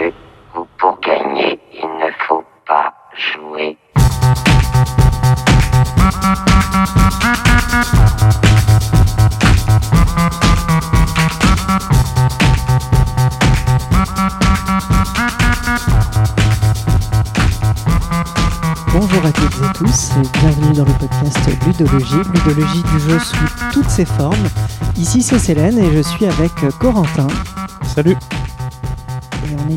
où pour gagner, il ne faut pas jouer. Bonjour à toutes et tous et bienvenue dans le podcast Ludologie, Ludologie du jeu sous toutes ses formes. Ici c'est Célène et je suis avec Corentin. Salut.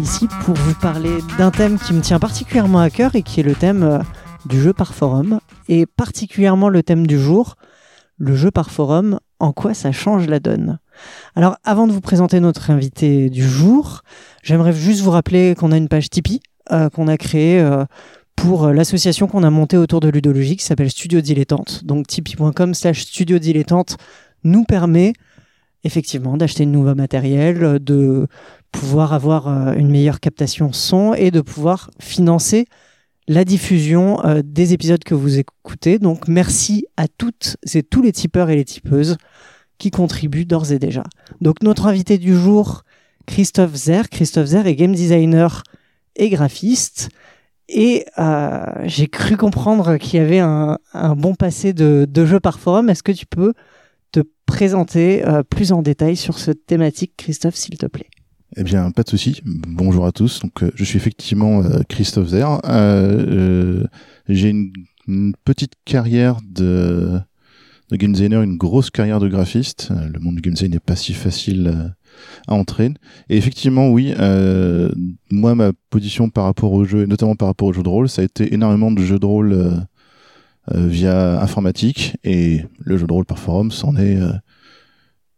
Ici pour vous parler d'un thème qui me tient particulièrement à cœur et qui est le thème euh, du jeu par forum. Et particulièrement le thème du jour, le jeu par forum, en quoi ça change la donne. Alors avant de vous présenter notre invité du jour, j'aimerais juste vous rappeler qu'on a une page Tipeee euh, qu'on a créée euh, pour l'association qu'on a montée autour de ludologie qui s'appelle Studio Dilettante. Donc tipeee.com slash studio dilettante nous permet effectivement d'acheter de nouveau matériel, de pouvoir avoir euh, une meilleure captation son et de pouvoir financer la diffusion euh, des épisodes que vous écoutez. Donc merci à toutes et tous les tipeurs et les tipeuses qui contribuent d'ores et déjà. Donc notre invité du jour, Christophe Zer. Christophe Zer est game designer et graphiste. Et euh, j'ai cru comprendre qu'il y avait un, un bon passé de, de jeux par forum. Est-ce que tu peux te présenter euh, plus en détail sur cette thématique, Christophe, s'il te plaît? Eh bien, pas de souci. Bonjour à tous. Donc, euh, je suis effectivement euh, Christophe Zer. Euh, euh, J'ai une, petite carrière de, de game designer, une grosse carrière de graphiste. Euh, Le monde du game design n'est pas si facile euh, à entrer. Et effectivement, oui, moi, ma position par rapport au jeu, et notamment par rapport aux jeux de rôle, ça a été énormément de jeux de rôle via informatique. Et le jeu de rôle par forum, c'en est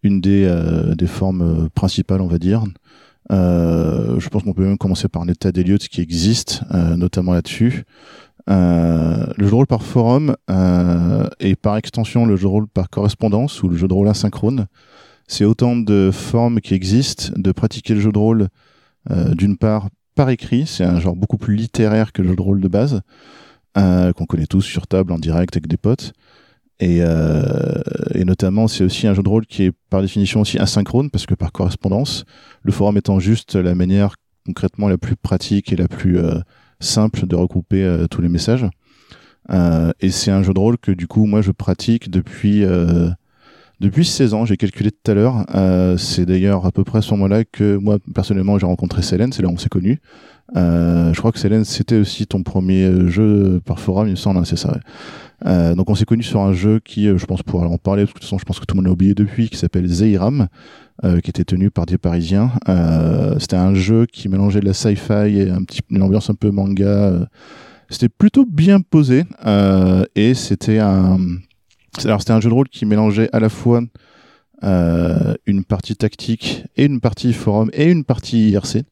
une des, des formes principales, on va dire. Euh, je pense qu'on peut même commencer par un état des lieux de ce qui existe, euh, notamment là-dessus. Euh, le jeu de rôle par forum euh, et par extension le jeu de rôle par correspondance ou le jeu de rôle asynchrone, c'est autant de formes qui existent de pratiquer le jeu de rôle d'une part par écrit, c'est un genre beaucoup plus littéraire que le jeu de rôle de base, qu'on connaît tous sur table en direct avec des potes. Et, euh, et notamment, c'est aussi un jeu de rôle qui est par définition aussi asynchrone, parce que par correspondance, le forum étant juste la manière concrètement la plus pratique et la plus euh, simple de regrouper euh, tous les messages. Euh, et c'est un jeu de rôle que du coup, moi, je pratique depuis depuis 16 ans. J'ai calculé tout à l'heure. C'est d'ailleurs à peu près à ce moment-là que moi, personnellement, j'ai rencontré Célène. C'est là où on s'est connus. Euh, je crois que Célène, c'était aussi ton premier jeu par forum, il me semble, hein, c'est ça. ouais. Euh, donc on s'est connus sur un jeu qui, euh, je pense pouvoir en parler, parce que de toute façon je pense que tout le monde l'a oublié depuis, qui s'appelle Zeiram, euh, qui était tenu par des Parisiens. Euh, c'était un jeu qui mélangeait de la sci-fi et un petit, une ambiance un peu manga. C'était plutôt bien posé, et c'était un... Alors c'était un jeu de rôle qui mélangeait à la fois euh, une partie tactique et une partie forum et une partie IRC.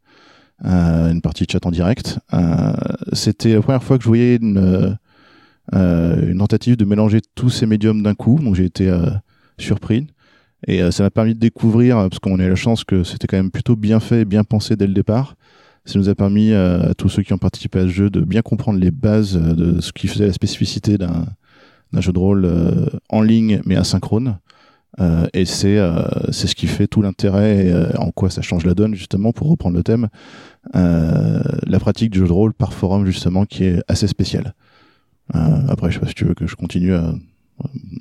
Euh, une partie chat en direct. Euh, c'était la première fois que je voyais une, euh, une tentative de mélanger tous ces médiums d'un coup, donc j'ai été surpris. Et ça m'a permis de découvrir, parce qu'on a eu la chance que c'était quand même plutôt bien fait et bien pensé dès le départ. Ça nous a permis à tous ceux qui ont participé à ce jeu de bien comprendre les bases de ce qui faisait la spécificité d'un jeu de rôle en ligne mais asynchrone. Euh, et c'est euh, c'est ce qui fait tout l'intérêt euh, en quoi ça change la donne justement pour reprendre le thème euh, la pratique du jeu de rôle par forum justement qui est assez spéciale. Euh, après je sais pas si tu veux que je continue à...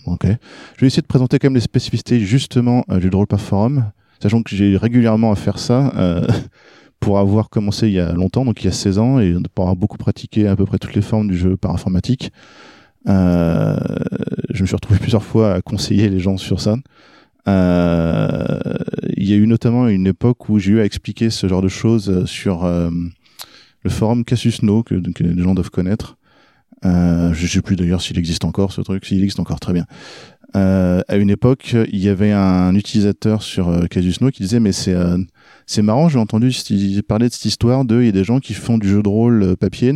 Ok. Je vais essayer de présenter quand même les spécificités justement euh, du jeu de rôle par forum, sachant que j'ai régulièrement à faire ça euh, pour avoir commencé il y a longtemps, donc il y a 16 ans, et pour avoir beaucoup pratiqué à peu près toutes les formes du jeu par informatique. Euh, je me suis retrouvé plusieurs fois à conseiller les gens sur ça. Euh, il y a eu notamment une époque où j'ai eu à expliquer ce genre de choses sur euh, le forum Casus No que, les gens doivent connaître. Euh, je sais plus d'ailleurs s'il existe encore ce truc, s'il existe encore très bien. Euh, à une époque, il y avait un utilisateur sur Casus No qui disait mais c'est c'est marrant, j'ai entendu parler de cette histoire de il y a des gens qui font du jeu de rôle papier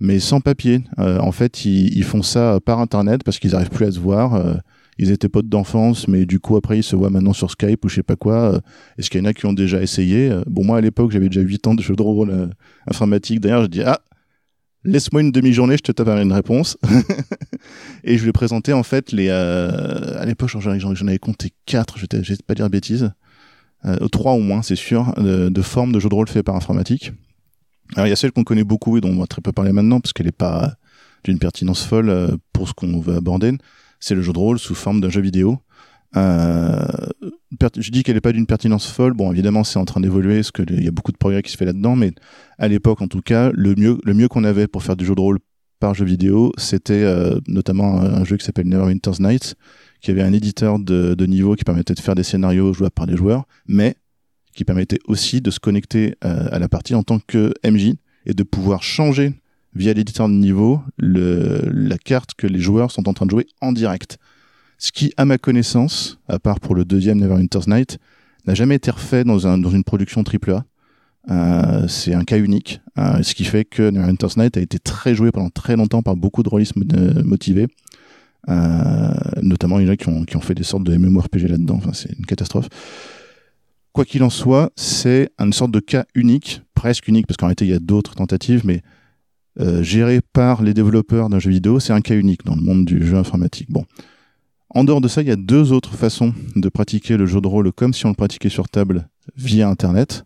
mais sans papier. Euh, en fait, ils, ils font ça par internet parce qu'ils arrivent plus à se voir. euh, ils étaient potes d'enfance, mais du coup après ils se voient maintenant sur Skype ou je sais pas quoi. Euh, Est-ce qu'il y en a qui ont déjà essayé? Euh, Bon moi à l'époque j'avais déjà 8 ans de jeu de rôle informatique. D'ailleurs je dis ah laisse-moi une demi-journée, je te tape une réponse. et je lui ai présenté en fait les. à l'époque, j'en, avais compté quatre. Je vais pas dire bêtises. Euh, trois au moins, c'est sûr, de, de formes de jeux de rôle faits par informatique. Alors il y a celle qu'on connaît beaucoup et dont on va très peu parler maintenant parce qu'elle n'est pas d'une pertinence folle euh, pour ce qu'on veut aborder. C'est le jeu de rôle sous forme d'un jeu vidéo. Euh, je dis qu'elle n'est pas d'une pertinence folle. Bon, évidemment, c'est en train d'évoluer, parce qu'il y a beaucoup de progrès qui se fait là-dedans, mais à l'époque, en tout cas, le mieux, le mieux qu'on avait pour faire du jeu de rôle par jeu vidéo, c'était euh, notamment un, jeu qui s'appelle Neverwinter's Nights, qui avait un éditeur de, de niveau qui permettait de faire des scénarios jouables par les joueurs, mais qui permettait aussi de se connecter euh, à la partie en tant que MJ et de pouvoir changer via l'éditeur de niveau le, la carte que les joueurs sont en train de jouer en direct. Ce qui, à ma connaissance, à part pour le deuxième Neverwinter's Night, n'a jamais été refait dans, un, dans une production AAA. Euh, c'est un cas unique, euh, ce qui fait que Neverwinter's Night a été très joué pendant très longtemps par beaucoup de rôlistes mo- motivés. Euh, notamment, il y en a qui ont, qui ont fait des sortes de MMORPG là-dedans. Enfin, c'est une catastrophe. Quoi qu'il en soit, c'est une sorte de cas unique, presque unique, parce qu'en réalité, il y a d'autres tentatives, mais euh, géré par les développeurs d'un jeu vidéo, c'est un cas unique dans le monde du jeu informatique. Bon. En dehors de ça, il y a deux autres façons de pratiquer le jeu de rôle comme si on le pratiquait sur table via Internet.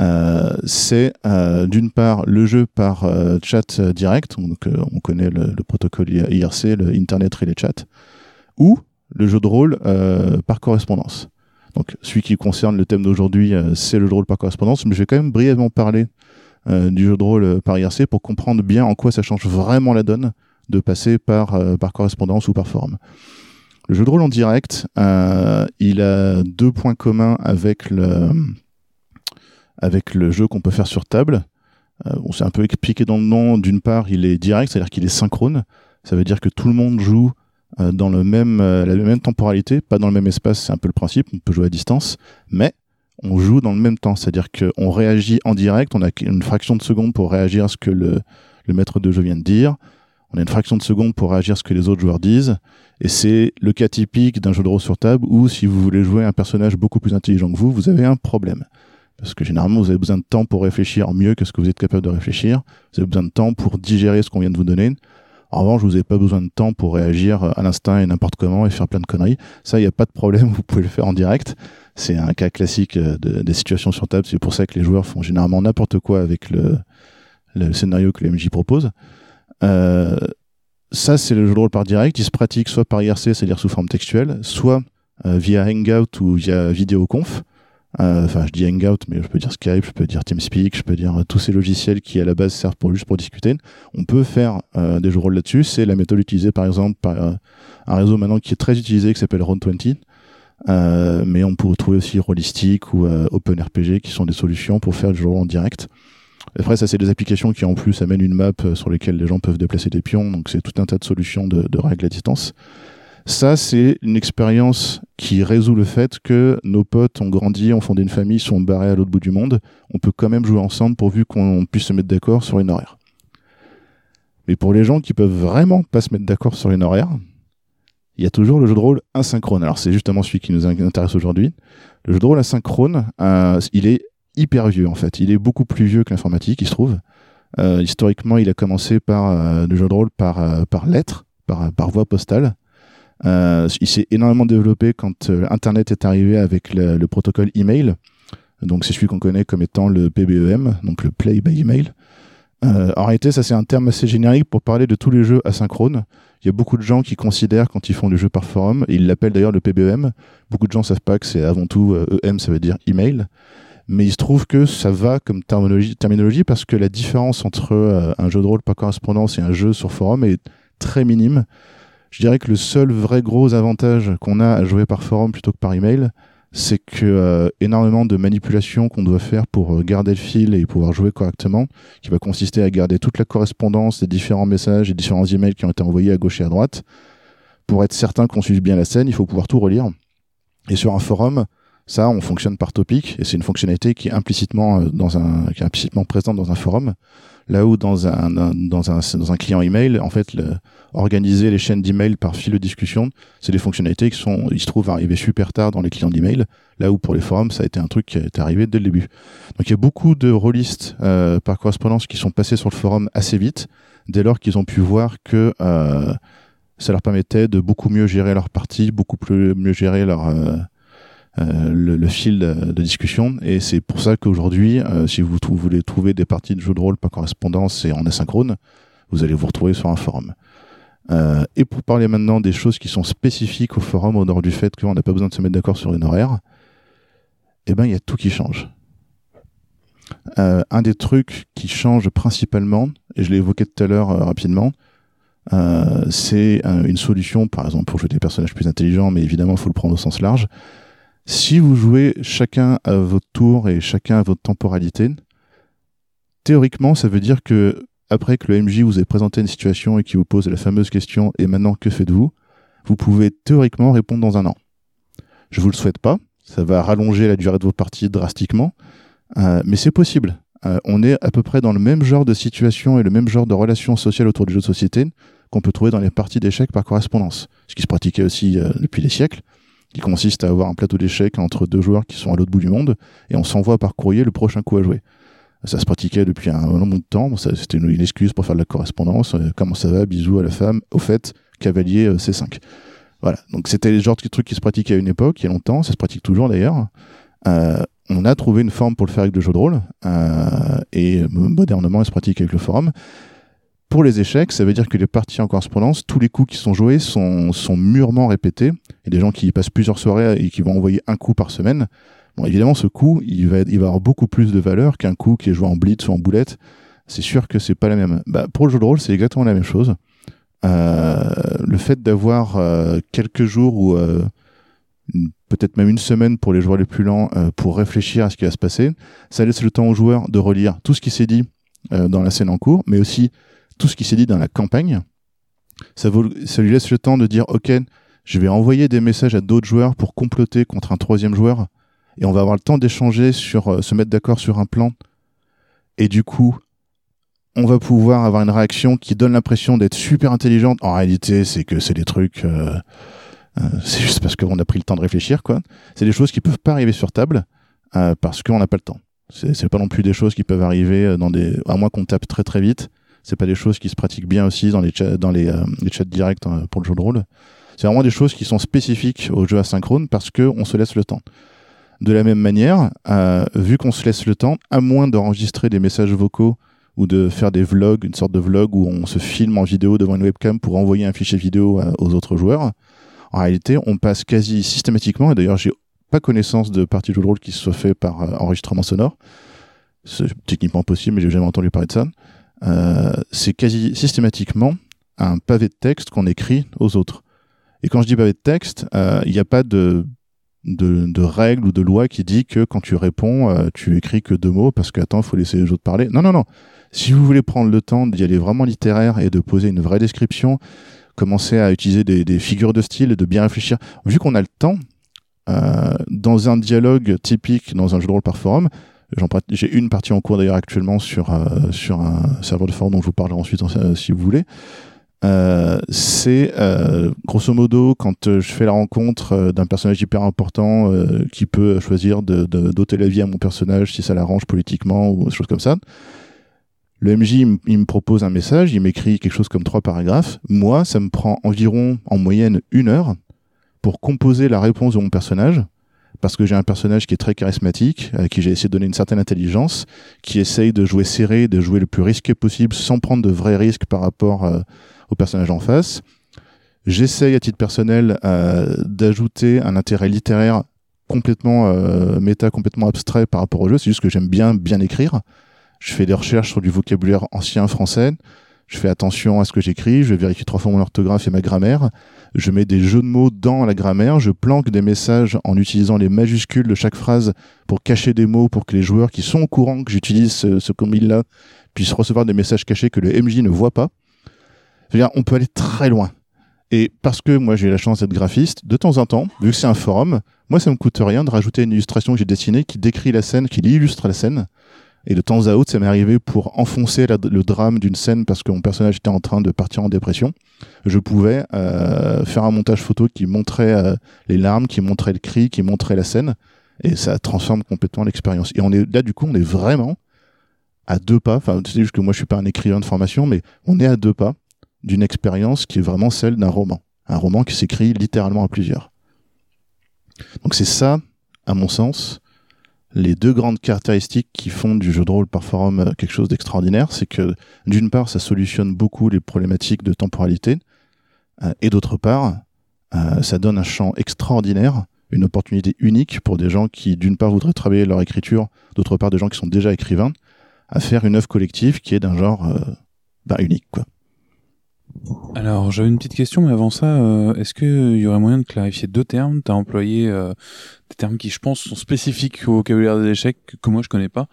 Euh, c'est euh, d'une part le jeu par chat direct, donc on connaît le, le protocole IRC, le Internet Relay Chat, ou le jeu de rôle par correspondance. Donc celui qui concerne le thème d'aujourd'hui, euh, c'est le jeu de rôle par correspondance, mais je vais quand même brièvement parler euh, du jeu de rôle euh, par IRC pour comprendre bien en quoi ça change vraiment la donne de passer par, par correspondance ou par forum. Le jeu de rôle en direct, il a deux points communs avec le, avec le jeu qu'on peut faire sur table. Euh, on s'est un peu expliqué dans le nom. D'une part, il est direct, c'est-à-dire qu'il est synchrone. Ça veut dire que tout le monde joue dans le même, euh, la même temporalité, pas dans le même espace. C'est un peu le principe. On peut jouer à distance, mais on joue dans le même temps. C'est-à-dire qu'on réagit en direct. On a une fraction de seconde pour réagir à ce que le, le maître de jeu vient de dire. On a une fraction de seconde pour réagir à ce que les autres joueurs disent. Et c'est le cas typique d'un jeu de rôle sur table où si vous voulez jouer un personnage beaucoup plus intelligent que vous, vous avez un problème. Parce que généralement, vous avez besoin de temps pour réfléchir mieux que ce que vous êtes capable de réfléchir. Vous avez besoin de temps pour digérer ce qu'on vient de vous donner. En revanche, vous n'avez pas besoin de temps pour réagir à l'instinct et n'importe comment et faire plein de conneries. Ça, il n'y a pas de problème, vous pouvez le faire en direct. C'est un cas classique euh, de- des situations sur table. C'est pour ça que les joueurs font généralement n'importe quoi avec le, scénario que le MJ propose. Euh, ça, c'est le jeu de rôle par direct. Il se pratique soit par IRC, c'est-à-dire sous forme textuelle, soit euh, via Hangout ou via vidéoconf. Euh, Enfin, je dis Hangout, mais je peux dire Skype, je peux dire TeamSpeak, je peux dire euh, tous ces logiciels qui à la base servent pour juste pour discuter. On peut faire euh, des jeux de rôle là-dessus. C'est la méthode utilisée par exemple par un réseau maintenant qui est très utilisé qui s'appelle Roll20. Euh, mais on peut trouver aussi Rollistic ou OpenRPG qui sont des solutions pour faire du jeu en direct. Après, ça, c'est des applications qui en plus amènent une map sur lesquelles les gens peuvent déplacer des pions. Donc, c'est tout un tas de solutions de règles à distance. Ça, c'est une expérience qui résout le fait que nos potes ont grandi, ont fondé une famille, sont barrés à l'autre bout du monde. On peut quand même jouer ensemble pourvu qu'on puisse se mettre d'accord sur une horaire. Mais pour les gens qui peuvent vraiment pas se mettre d'accord sur une horaire, il y a toujours le jeu de rôle asynchrone. Alors, c'est justement celui qui nous intéresse aujourd'hui. Le jeu de rôle asynchrone, euh, il est hyper vieux en fait. Il est beaucoup plus vieux que l'informatique, il se trouve. Euh, historiquement, il a commencé par euh, le jeu de rôle par, par lettre, par, par voie postale. Euh, il s'est énormément développé quand euh, Internet est arrivé avec le, le protocole email. Donc c'est celui qu'on connaît comme étant le PBEM, donc le Play by Email. Euh, en réalité, ça c'est un terme assez générique pour parler de tous les jeux asynchrones. Il y a beaucoup de gens qui considèrent quand ils font du jeu par forum, et ils l'appellent d'ailleurs le PBEM. Beaucoup de gens savent pas que c'est avant tout EM, ça veut dire email. Mais il se trouve que ça va comme terminologie, parce que la différence entre un jeu de rôle par correspondance et un jeu sur forum est très minime. Je dirais que le seul vrai gros avantage qu'on a à jouer par forum plutôt que par email, c'est que euh, énormément de manipulations qu'on doit faire pour euh, garder le fil et pouvoir jouer correctement, qui va consister à garder toute la correspondance des différents messages et différents emails qui ont été envoyés à gauche et à droite. pour être certain qu'on suive bien la scène, il faut pouvoir tout relire. Et sur un forum, ça, on fonctionne par topic, et c'est une fonctionnalité qui est implicitement euh, dans un, qui est implicitement présente dans un forum. Là où dans un, dans un, dans un client email, en fait, organiser les chaînes d'email par fil de discussion, c'est des fonctionnalités qui sont, ils se trouvent arrivées super tard dans les clients d'email. Là où pour les forums, ça a été un truc qui est arrivé dès le début. Donc il y a beaucoup de rôlistes euh, par correspondance qui sont passés sur le forum assez vite, dès lors qu'ils ont pu voir que euh, ça leur permettait de beaucoup mieux gérer leur partie, beaucoup plus mieux gérer leur euh, le, le, fil de, discussion. Et c'est pour ça qu'aujourd'hui, euh, si vous, voulez trouver des parties de jeux de rôle par correspondance et en asynchrone, vous allez vous retrouver sur un forum. Euh, et pour parler maintenant des choses qui sont spécifiques au forum, au nord du fait qu'on n'a pas besoin de se mettre d'accord sur une horaire, eh ben il y a tout qui change. Euh, un des trucs qui change principalement, et je l'ai évoqué tout à l'heure rapidement, euh, c'est une solution, par exemple, pour jouer des personnages plus intelligents, mais évidemment, il faut le prendre au sens large. Si vous jouez chacun à votre tour et chacun à votre temporalité, théoriquement, ça veut dire que après que le MJ vous ait présenté une situation et qu'il vous pose la fameuse question et maintenant que faites-vous, vous pouvez théoriquement répondre dans un an. Je vous le souhaite pas, ça va rallonger la durée de vos parties drastiquement, euh, mais c'est possible. Euh, on est à peu près dans le même genre de situation et le même genre de relations sociales autour du jeu de société qu'on peut trouver dans les parties d'échecs par correspondance, ce qui se pratiquait aussi euh, depuis des siècles qui consiste à avoir un plateau d'échecs entre deux joueurs qui sont à l'autre bout du monde, et on s'envoie par courrier le prochain coup à jouer. Ça se pratiquait depuis un long bout de temps, c'était une, excuse pour faire de la correspondance, euh, comment ça va, bisous à la femme, au fait, cavalier euh, C5. Voilà, donc c'était le genre de truc qui se pratiquait à une époque, il y a longtemps, ça se pratique toujours d'ailleurs. Euh, on a trouvé une forme pour le faire avec le jeu de rôle, et modernement, il se pratique avec le forum. Pour les échecs, ça veut dire que les parties en correspondance, tous les coups qui sont joués sont, mûrement répétés. A des gens qui passent plusieurs soirées et qui vont envoyer un coup par semaine. Bon, évidemment, ce coup, il va, avoir beaucoup plus de valeur qu'un coup qui est joué en blitz ou en boulette. C'est sûr que c'est pas la même. Bah, pour le jeu de rôle, c'est exactement la même chose. Euh, le fait d'avoir euh, quelques jours ou euh, peut-être même une semaine pour les joueurs les plus lents pour réfléchir à ce qui va se passer, ça laisse le temps aux joueurs de relire tout ce qui s'est dit dans la scène en cours, mais aussi tout ce qui s'est dit dans la campagne. Ça, lui laisse le temps de dire, OK, je vais envoyer des messages à d'autres joueurs pour comploter contre un troisième joueur, et on va avoir le temps d'échanger sur, euh, se mettre d'accord sur un plan. Et du coup, on va pouvoir avoir une réaction qui donne l'impression d'être super intelligente. En réalité, c'est que c'est des trucs, euh, euh, c'est juste parce qu'on a pris le temps de réfléchir, quoi. C'est des choses qui peuvent pas arriver sur table parce qu'on n'a pas le temps. C'est pas non plus des choses qui peuvent arriver dans des, à moins qu'on tape très très vite c'est pas des choses qui se pratiquent bien aussi dans les chats, dans les, euh, les chats directs euh, pour le jeu de rôle. C'est vraiment des choses qui sont spécifiques au jeu asynchrone parce que on se laisse le temps. De la même manière, euh, vu qu'on se laisse le temps, à moins d'enregistrer des messages vocaux ou de faire des vlogs, une sorte de vlog où on se filme en vidéo devant une webcam pour envoyer un fichier vidéo aux autres joueurs, en réalité, on passe quasi systématiquement, et d'ailleurs j'ai pas connaissance de partie de jeu de rôle qui se soit fait par euh, enregistrement sonore, c'est techniquement possible, mais j'ai jamais entendu parler de ça, euh, c'est quasi systématiquement un pavé de texte qu'on écrit aux autres. Et quand je dis pavé de texte, il euh, n'y a pas de, de, de règle ou de loi qui dit que quand tu réponds, euh, tu écris que deux mots parce que attends, faut laisser les autres parler. Non, non, non. Si vous voulez prendre le temps d'y aller vraiment littéraire et de poser une vraie description, commencer à utiliser des, figures de style et de bien réfléchir, vu qu'on a le temps, dans un dialogue typique dans un jeu de rôle par forum, j'ai une partie en cours d'ailleurs actuellement sur, euh, sur un serveur de forum dont je vous parlerai ensuite euh, si vous voulez. Euh, c'est euh, grosso modo quand euh, je fais la rencontre d'un personnage hyper important qui peut choisir de, d'ôter la vie à mon personnage si ça l'arrange politiquement ou des choses comme ça. Le MJ, il me propose un message, il m'écrit quelque chose comme trois paragraphes. Moi, ça me prend environ en moyenne une heure pour composer la réponse de mon personnage parce que j'ai un personnage qui est très charismatique, à qui j'ai essayé de donner une certaine intelligence, qui essaye de jouer serré, de jouer le plus risqué possible sans prendre de vrais risques par rapport euh, au personnage en face. J'essaye à titre personnel euh, d'ajouter un intérêt littéraire complètement euh, méta, complètement abstrait par rapport au jeu. C'est juste que j'aime bien bien écrire. Je fais des recherches sur du vocabulaire ancien français je fais attention à ce que j'écris, je vérifie trois fois mon orthographe et ma grammaire, je mets des jeux de mots dans la grammaire, je planque des messages en utilisant les majuscules de chaque phrase pour cacher des mots pour que les joueurs qui sont au courant que j'utilise ce, ce combine-là puissent recevoir des messages cachés que le MJ ne voit pas. On peut aller très loin. Et parce que moi j'ai la chance d'être graphiste, de temps en temps, vu que c'est un forum, moi ça me coûte rien de rajouter une illustration que j'ai dessinée qui décrit la scène, qui illustre la scène. Et de temps à autre, ça m'est arrivé pour enfoncer le drame d'une scène parce que mon personnage était en train de partir en dépression. Je pouvais euh, faire un montage photo qui montrait euh, les larmes, qui montrait le cri, qui montrait la scène. Et ça transforme complètement l'expérience. Et on est là, du coup, on est vraiment à deux pas. Enfin, c'est juste que moi, je suis pas un écrivain de formation, mais on est à deux pas d'une expérience qui est vraiment celle d'un roman. Un roman qui s'écrit littéralement à plusieurs. Donc c'est ça, à mon sens, les deux grandes caractéristiques qui font du jeu de rôle par forum euh, quelque chose d'extraordinaire, c'est que d'une part, ça solutionne beaucoup les problématiques de temporalité, euh, et d'autre part, euh, ça donne un champ extraordinaire, une opportunité unique pour des gens qui, d'une part, voudraient travailler leur écriture, d'autre part, des gens qui sont déjà écrivains, à faire une œuvre collective qui est d'un genre bah, unique. Alors, j'avais une petite question, mais avant ça, euh, est-ce qu'il y aurait moyen de clarifier deux termes? Tu employé euh, des termes qui, je pense, sont spécifiques au vocabulaire des échecs, que, moi je connais pas,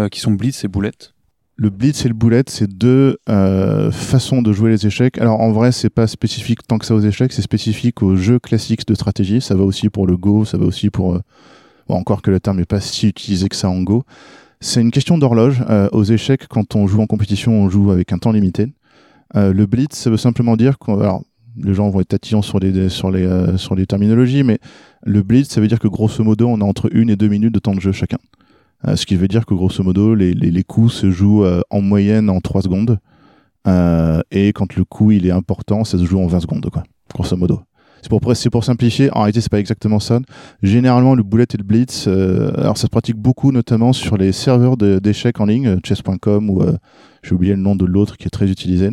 euh, qui sont blitz et boulette. Le blitz et le boulette, c'est deux euh, façons de jouer les échecs. Alors en vrai, c'est pas spécifique tant que ça aux échecs, c'est spécifique aux jeux classiques de stratégie. Ça va aussi pour le Go, ça va aussi pour euh, bon, encore que le terme n'est pas si utilisé que ça en Go. C'est une question d'horloge. Euh, aux échecs, quand on joue en compétition, on joue avec un temps limité. Euh, le blitz, ça veut simplement dire qu'on alors les gens vont être tatillants sur les sur euh, sur les terminologies, mais le blitz, ça veut dire que grosso modo, on a entre une et deux minutes de temps de jeu chacun. Euh, ce qui veut dire que grosso modo, les, les, coups se jouent en moyenne en 3 secondes. Et quand le coup il est important, ça se joue en 20 secondes, quoi, grosso modo. C'est pour, pour simplifier. En réalité, c'est pas exactement ça. Généralement, le bullet et le blitz, alors ça se pratique beaucoup, notamment sur les serveurs d'échecs en ligne, chess.com ou j'ai oublié le nom de l'autre qui est très utilisé.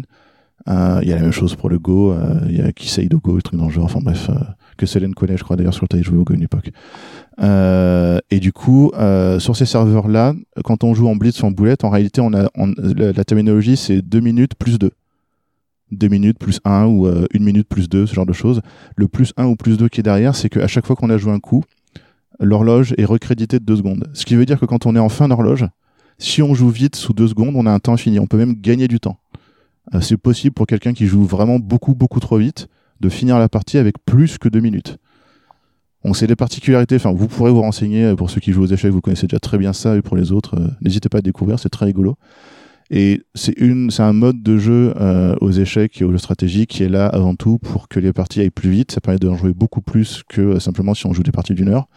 Euh, Il y a la même chose pour le Go. euh, Il y a Kiseido Go, des trucs dans le genre. Enfin bref, euh, que Célène connaît, je crois d'ailleurs, sur le joué au Go une époque. Euh, et du coup, euh, sur ces serveurs-là, quand on joue en blitz ou en boulette, en réalité, on a, on- la, la terminologie, c'est 2 minutes plus 2. 2 minutes plus 1 ou 1 minute plus 2, ce genre de choses. Le plus 1 ou plus 2 qui est derrière, c'est qu'à chaque fois qu'on a joué un coup, l'horloge est recréditée de 2 secondes. Ce qui veut dire que quand on est en fin d'horloge, si on joue vite sous 2 secondes, on a un temps fini. On peut même gagner du temps. Euh, c'est possible pour quelqu'un qui joue vraiment beaucoup, beaucoup trop vite de finir la partie avec plus que 2 minutes. Donc c'est des particularités, enfin vous pourrez vous renseigner euh, pour ceux qui jouent aux échecs, vous connaissez déjà très bien ça et pour les autres, euh, n'hésitez pas à découvrir, c'est très rigolo. Et c'est un mode de jeu aux échecs et aux jeux stratégiques qui est là avant tout pour que les parties aillent plus vite. Ça permet d'en jouer beaucoup plus que simplement si on joue des parties d'une heure.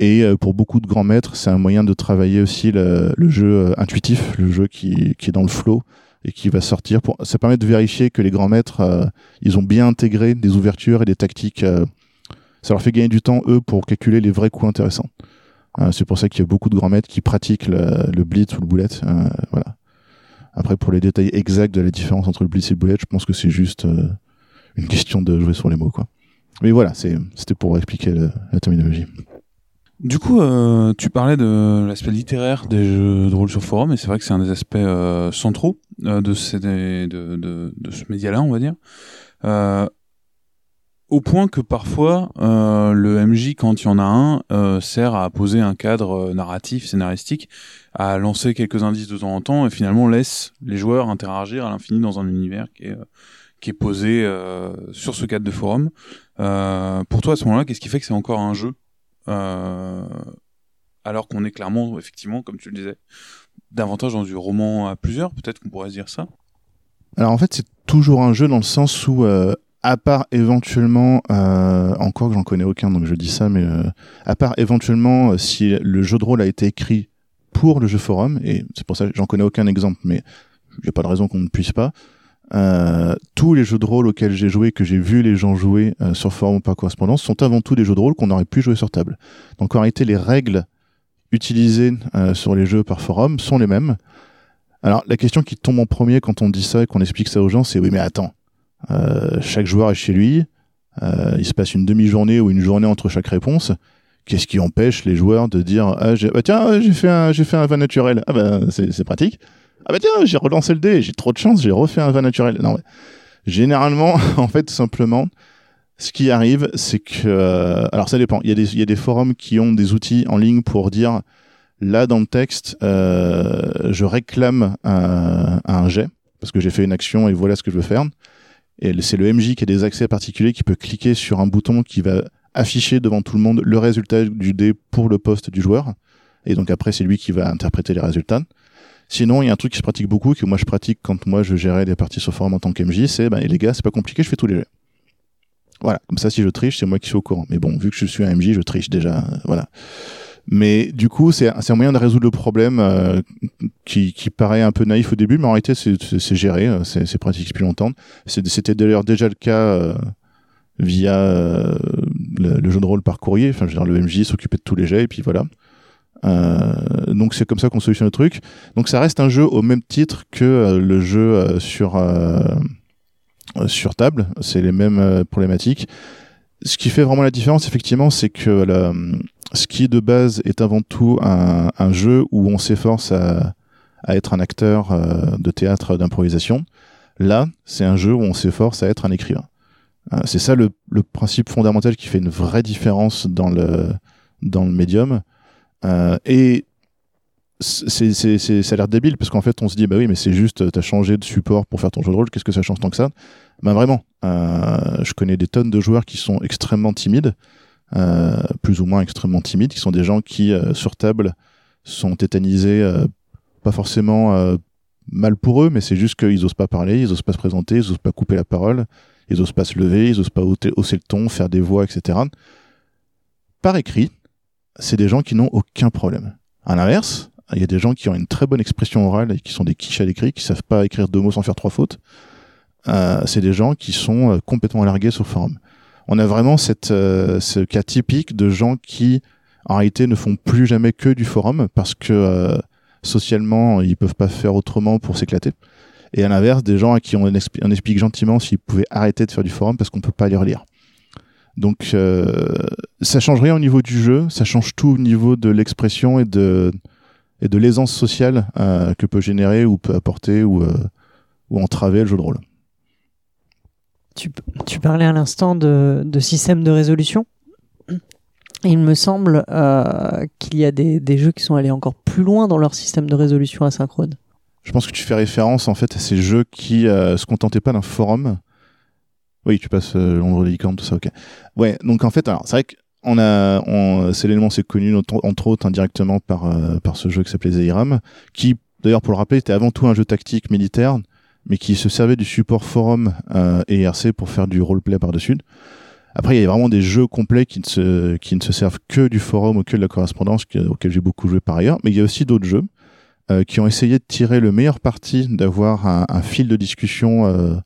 Et pour beaucoup de grands maîtres, c'est un moyen de travailler aussi le, jeu intuitif, le jeu qui, qui est dans le flow et qui va sortir. Pour, ça permet de vérifier que les grands maîtres, euh, ils ont bien intégré des ouvertures et des tactiques. euh, ça leur fait gagner du temps, eux, pour calculer les vrais coups intéressants. Euh, c'est pour ça qu'il y a beaucoup de grands maîtres qui pratiquent le, le blitz ou le boulette. euh, voilà. Après, pour les détails exacts de la différence entre le blitz et le boulette, je pense que c'est juste euh, une question de jouer sur les mots. Quoi. Mais voilà, c'était pour expliquer la terminologie. Du coup, euh, tu parlais de l'aspect littéraire des jeux de rôle sur forum, et c'est vrai que c'est un des aspects euh, centraux euh, de, ce média-là, on va dire. Au point que parfois, le MJ, quand il y en a un, sert à poser un cadre narratif, scénaristique, à lancer quelques indices de temps en temps, et finalement laisse les joueurs interagir à l'infini dans un univers qui est, posé sur ce cadre de forum. Pour toi, à ce moment-là, qu'est-ce qui fait que c'est encore un jeu? Alors qu'on est clairement, effectivement, comme tu le disais, davantage dans du roman à plusieurs, peut-être qu'on pourrait se dire ça. Alors en fait, c'est toujours un jeu dans le sens où, euh, à part éventuellement, euh, encore que j'en connais aucun, donc je dis ça, mais euh, à part éventuellement euh, si le jeu de rôle a été écrit pour le jeu forum, et c'est pour ça que j'en connais aucun exemple, mais il n'y a pas de raison qu'on ne puisse pas. Euh, tous les jeux de rôle auxquels j'ai joué, que j'ai vu les gens jouer euh, sur forum ou par correspondance, sont avant tout des jeux de rôle qu'on aurait pu jouer sur table. Donc en réalité, les règles utilisées euh, sur les jeux par forum sont les mêmes. Alors la question qui tombe en premier quand on dit ça et qu'on explique ça aux gens, c'est oui mais attends, chaque joueur est chez lui, il se passe une demi-journée ou une journée entre chaque réponse. Qu'est-ce qui empêche les joueurs de dire ah, bah, tiens j'ai fait un j'ai fait un vin naturel ah bah c'est pratique ah bah tiens j'ai relancé le dé j'ai trop de chance j'ai refait un vin naturel non mais généralement en fait tout simplement ce qui arrive c'est que euh, alors ça dépend il y a des il y a des forums qui ont des outils en ligne pour dire là dans le texte euh, je réclame un, un jet parce que j'ai fait une action et voilà ce que je veux faire Et c'est le MJ qui a des accès particuliers qui peut cliquer sur un bouton qui va afficher devant tout le monde le résultat du dé pour le poste du joueur. Et donc après, c'est lui qui va interpréter les résultats. Sinon, il y a un truc qui se pratique beaucoup, que moi je pratique quand moi je gérais des parties sur forum en tant qu'MJ, c'est, ben, les gars, c'est pas compliqué, je fais tous les jeux. Voilà. Comme ça, si je triche, c'est moi qui suis au courant. Mais bon, vu que je suis un MJ, je triche déjà. euh, voilà. Mais du coup, c'est un moyen de résoudre le problème euh, qui, paraît un peu naïf au début, mais en réalité, c'est- géré, euh, c'est pratiqué depuis longtemps. C'était d'ailleurs déjà le cas via le, jeu de rôle par courrier. Enfin, le MJ s'occupait de tous les jets, et puis voilà. Euh, donc c'est comme ça qu'on solutionne le truc. Donc ça reste un jeu au même titre que euh, le jeu euh, sur sur table. C'est les mêmes problématiques. Ce qui fait vraiment la différence, effectivement, c'est que ce qui de base est avant tout un, jeu où on s'efforce à, être un acteur de théâtre d'improvisation. Là, c'est un jeu où on s'efforce à être un écrivain. C'est ça le, le principe fondamental qui fait une vraie différence dans le dans le médium. Euh, et c'est, c'est, c'est, ça a l'air débile parce qu'en fait on se dit bah oui mais c'est juste t'as changé de support pour faire ton jeu de rôle. Qu'est-ce que ça change tant que ça? Ben vraiment. Euh, je connais des tonnes de joueurs qui sont extrêmement timides euh, plus ou moins extrêmement timides qui sont des gens qui sur table sont tétanisés pas forcément mal pour eux mais c'est juste qu'ils osent pas parler ils osent pas se présenter ils osent pas couper la parole ils osent pas se lever ils osent pas hausser le ton faire des voix etc par écrit c'est des gens qui n'ont aucun problème à l'inverse il y a des gens qui ont une très bonne expression orale et qui sont des quiches à l'écrit, qui savent pas écrire deux mots sans faire trois fautes. Euh, c'est des gens qui sont euh, complètement largués sur le forum. On a vraiment cette, euh, ce cas typique de gens qui, en réalité, ne font plus jamais que du forum parce que euh, socialement, ils peuvent pas faire autrement pour s'éclater. Et à l'inverse, des gens à qui on, expli- on explique gentiment s'ils pouvaient arrêter de faire du forum parce qu'on peut pas les relire. Donc, euh, ça change rien au niveau du jeu, ça change tout au niveau de l'expression et de et de l'aisance sociale euh, que peut générer ou peut apporter ou, euh, ou entraver le jeu de rôle. Tu, tu parlais à l'instant de, de système de résolution. Il me semble euh, qu'il y a des, des jeux qui sont allés encore plus loin dans leur système de résolution asynchrone. Je pense que tu fais référence en fait à ces jeux qui euh, se contentaient pas d'un forum. Oui, tu passes euh, l'ombre des licornes, tout ça, ok. Ouais, donc en fait, alors c'est vrai qu'on a, on, c'est l'élément c'est connu entre, autres indirectement par euh, par ce jeu qui s'appelait Zeiram, qui d'ailleurs pour le rappeler était avant tout un jeu tactique militaire, mais qui se servait du support forum euh, et IRC pour faire du roleplay par dessus. Après, il y a vraiment des jeux complets qui ne se qui ne se servent que du forum ou que de la correspondance, auxquels j'ai beaucoup joué par ailleurs. Mais il y a aussi d'autres jeux euh, qui ont essayé de tirer le meilleur parti d'avoir un, un fil de discussion euh,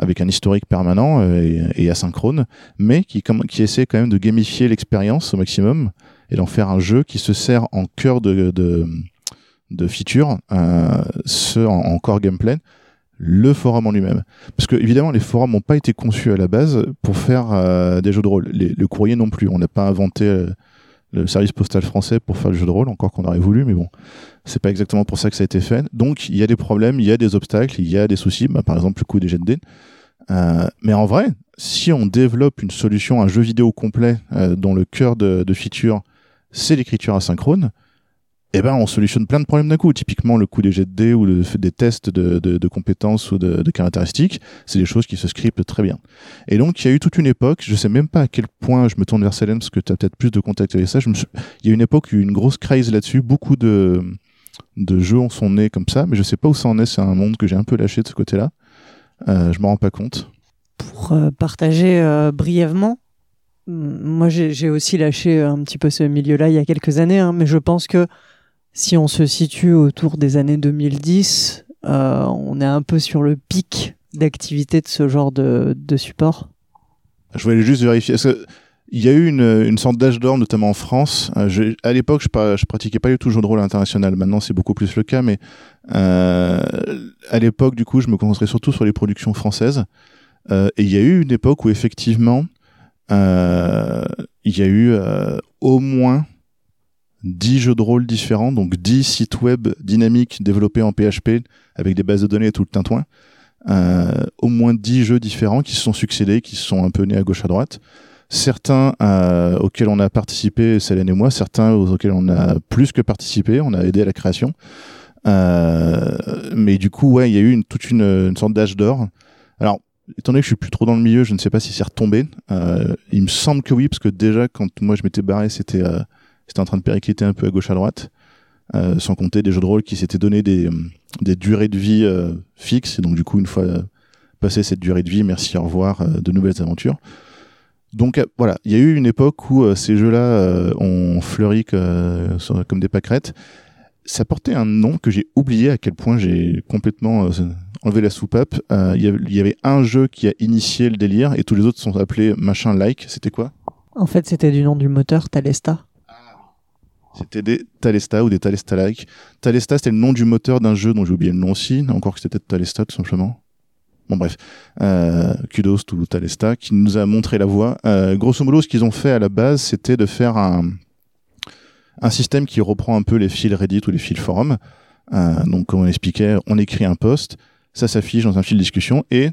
avec un historique permanent euh, et, asynchrone, mais qui, essaie quand même de gamifier l'expérience au maximum et d'en faire un jeu qui se sert en cœur de, de, feature, euh, ce, en, core gameplay, le forum en lui-même. Parce que évidemment, les forums n'ont pas été conçus à la base pour faire euh, des jeux de rôle. Les- le courrier non plus. On n'a pas inventé le service postal français pour faire le jeu de rôle, encore qu'on aurait voulu, mais bon, c'est pas exactement pour ça que ça a été fait. Donc il y a des problèmes, il y a des obstacles, il y a des soucis, bah, par exemple le coup des jets. Euh, mais en vrai, si on développe une solution, un jeu vidéo complet euh, dont le cœur de, de feature c'est l'écriture asynchrone, eh ben on solutionne plein de problèmes d'un coup. Typiquement le coup des jets de dés ou des tests de, compétences ou de, caractéristiques, c'est des choses qui se scriptent très bien. Et donc il y a eu toute une époque, je sais même pas à quel point je me tourne vers Salem parce que tu as peut-être plus de contact avec ça. Il y a une époque où il y a eu une grosse crise là-dessus, beaucoup de jeux en sont nés comme ça, mais je sais pas où ça en est. C'est un monde que j'ai un peu lâché de ce côté-là. Euh, je m'en rends pas compte. Pour euh, partager euh, brièvement, moi j'ai j'ai aussi lâché un petit peu ce milieu-là il y a quelques années, hein, mais je pense que si on se situe autour des années 2010, euh, on est un peu sur le pic d'activité de ce genre de, de support. Je voulais juste vérifier. Il y a eu une, une sorte d'âge d'or, notamment en France. Euh, à l'époque, je, je pratiquais pas du tout le jeu de rôle international. Maintenant, c'est beaucoup plus le cas. Mais euh, à l'époque, du coup, je me concentrais surtout sur les productions françaises. Euh, et il y a eu une époque où, effectivement, il y a eu au moins 10 jeux de rôle différents, donc 10 sites web dynamiques développés en PHP avec des bases de données et tout le tintouin. Euh, au moins 10 jeux différents qui se sont succédés, qui se sont un peu nés à gauche à droite. Certains euh, auxquels on a participé, Céline et moi, certains auxquels on a plus que participé, on a aidé à la création. Euh, mais du coup, ouais, il y a eu une, toute une, une sorte d'âge d'or. Alors, étant donné que je suis plus trop dans le milieu, je ne sais pas si c'est retombé. Euh, il me semble que oui, parce que déjà quand moi je m'étais barré, c'était euh, c'était en train de péricliter un peu à gauche à droite, euh, sans compter des jeux de rôle qui s'étaient donné des des durées de vie euh, fixes. Et donc du coup, une fois euh, passé cette durée de vie, merci, au revoir, euh, de nouvelles aventures. Donc euh, voilà, il y a eu une époque où euh, ces jeux-là euh, ont fleuri comme des pâquerettes. Ça portait un nom que j'ai oublié à quel point j'ai complètement euh, enlevé la soupape. Euh, Il y y avait un jeu qui a initié le délire et tous les autres sont appelés machin like. C'était quoi? En fait, c'était du nom du moteur Talesta. C'était des Talesta ou des Talesta-like. Talesta, c'était le nom du moteur d'un jeu dont j'ai oublié le nom aussi, encore que c'était peut-être Talesta tout simplement. Bon bref, euh, kudos to Talesta qui nous a montré la voie. Euh, grosso modo, ce qu'ils ont fait à la base, c'était de faire un, un système qui reprend un peu les fils Reddit ou les fils forum. Euh, donc comme on expliquait, on écrit un post, ça s'affiche dans un fil de discussion et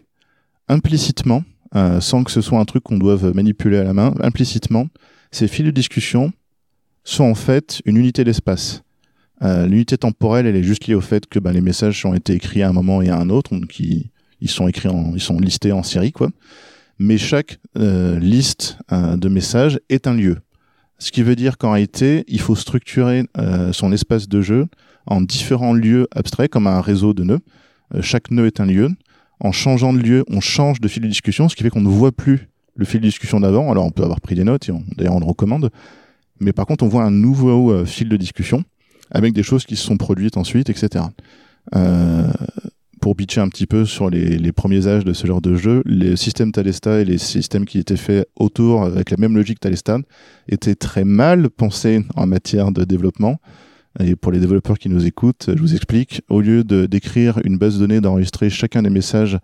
implicitement, euh, sans que ce soit un truc qu'on doive manipuler à la main, implicitement, ces fils de discussion sont en fait une unité d'espace. Euh, L'unité temporelle, elle est juste liée au fait que bah, les messages ont été écrits à un moment et à un autre, donc ils, sont écrits, en, ils sont listés en série, quoi. Mais chaque euh, liste euh, de messages est un lieu. Ce qui veut dire qu'en réalité, il faut structurer son espace de jeu en différents lieux abstraits, comme un réseau de nœuds. Chaque nœud est un lieu. En changeant de lieu, on change de fil de discussion, ce qui fait qu'on ne voit plus le fil de discussion d'avant. Alors on peut avoir pris des notes, et d'ailleurs on le recommande. Mais par contre, on voit un nouveau euh, fil de discussion avec des choses qui se sont produites ensuite, etc. Euh, pour bitcher un petit peu sur les, premiers âges de ce genre de jeu, les systèmes Talesta et les systèmes qui étaient faits autour avec la même logique Talesta étaient très mal pensés en matière de développement. Et pour les développeurs qui nous écoutent, je vous explique, au lieu d'écrire une base de données, d'enregistrer chacun des messages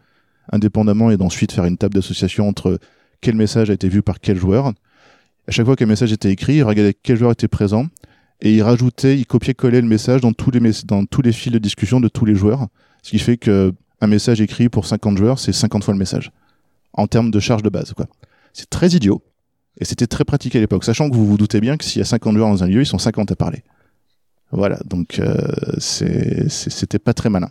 indépendamment et d'ensuite faire une table d'association entre quel message a été vu par quel joueur, à chaque fois qu'un message était écrit, il regardait quel joueur était présent et il rajoutait, il copiait-collait le message dans tous les dans tous les fils de discussion de tous les joueurs, ce qui fait que un message écrit pour 50 joueurs, c'est 50 fois le message en termes de charge de base quoi. C'est très idiot et c'était très pratique à l'époque, sachant que vous vous doutez bien que s'il y a 50 joueurs dans un lieu, ils sont 50 à parler. Voilà, donc euh, c'était pas très malin.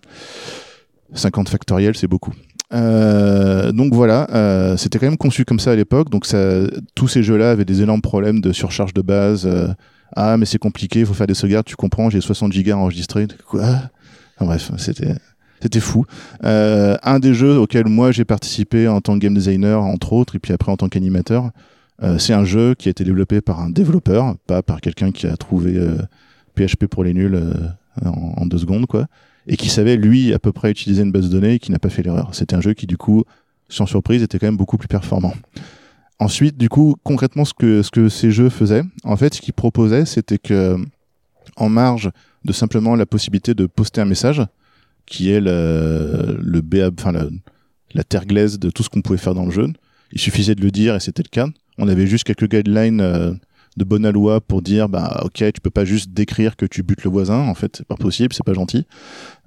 50 factoriel, c'est beaucoup. Euh, donc voilà, euh, c'était quand même conçu comme ça à l'époque. Donc ça, tous ces jeux-là avaient des énormes problèmes de surcharge de base. euh, ah mais c'est compliqué, il faut faire des sauvegardes. Tu comprends J'ai 60 gigas enregistrés. Quoi? Bref, c'était c'était fou. Euh, un des jeux auxquels moi j'ai participé en tant que game designer entre autres, et puis après en tant qu'animateur, euh, c'est un jeu qui a été développé par un développeur, pas par quelqu'un qui a trouvé PHP pour les nuls en, en deux secondes quoi et qui savait lui à peu près utiliser une base de données et qui n'a pas fait l'erreur. C'était un jeu qui du coup, sans surprise, était quand même beaucoup plus performant. Ensuite, du coup, concrètement, ce que ce que ces jeux faisaient, en fait, ce qu'ils proposaient, c'était que en marge de simplement la possibilité de poster un message, qui est le le enfin la, la terre glaise de tout ce qu'on pouvait faire dans le jeu. Il suffisait de le dire et c'était le cas. On avait juste quelques guidelines euh, de bonne loi pour dire bah ok tu peux pas juste décrire que tu butes le voisin. En fait c'est pas possible c'est pas gentil.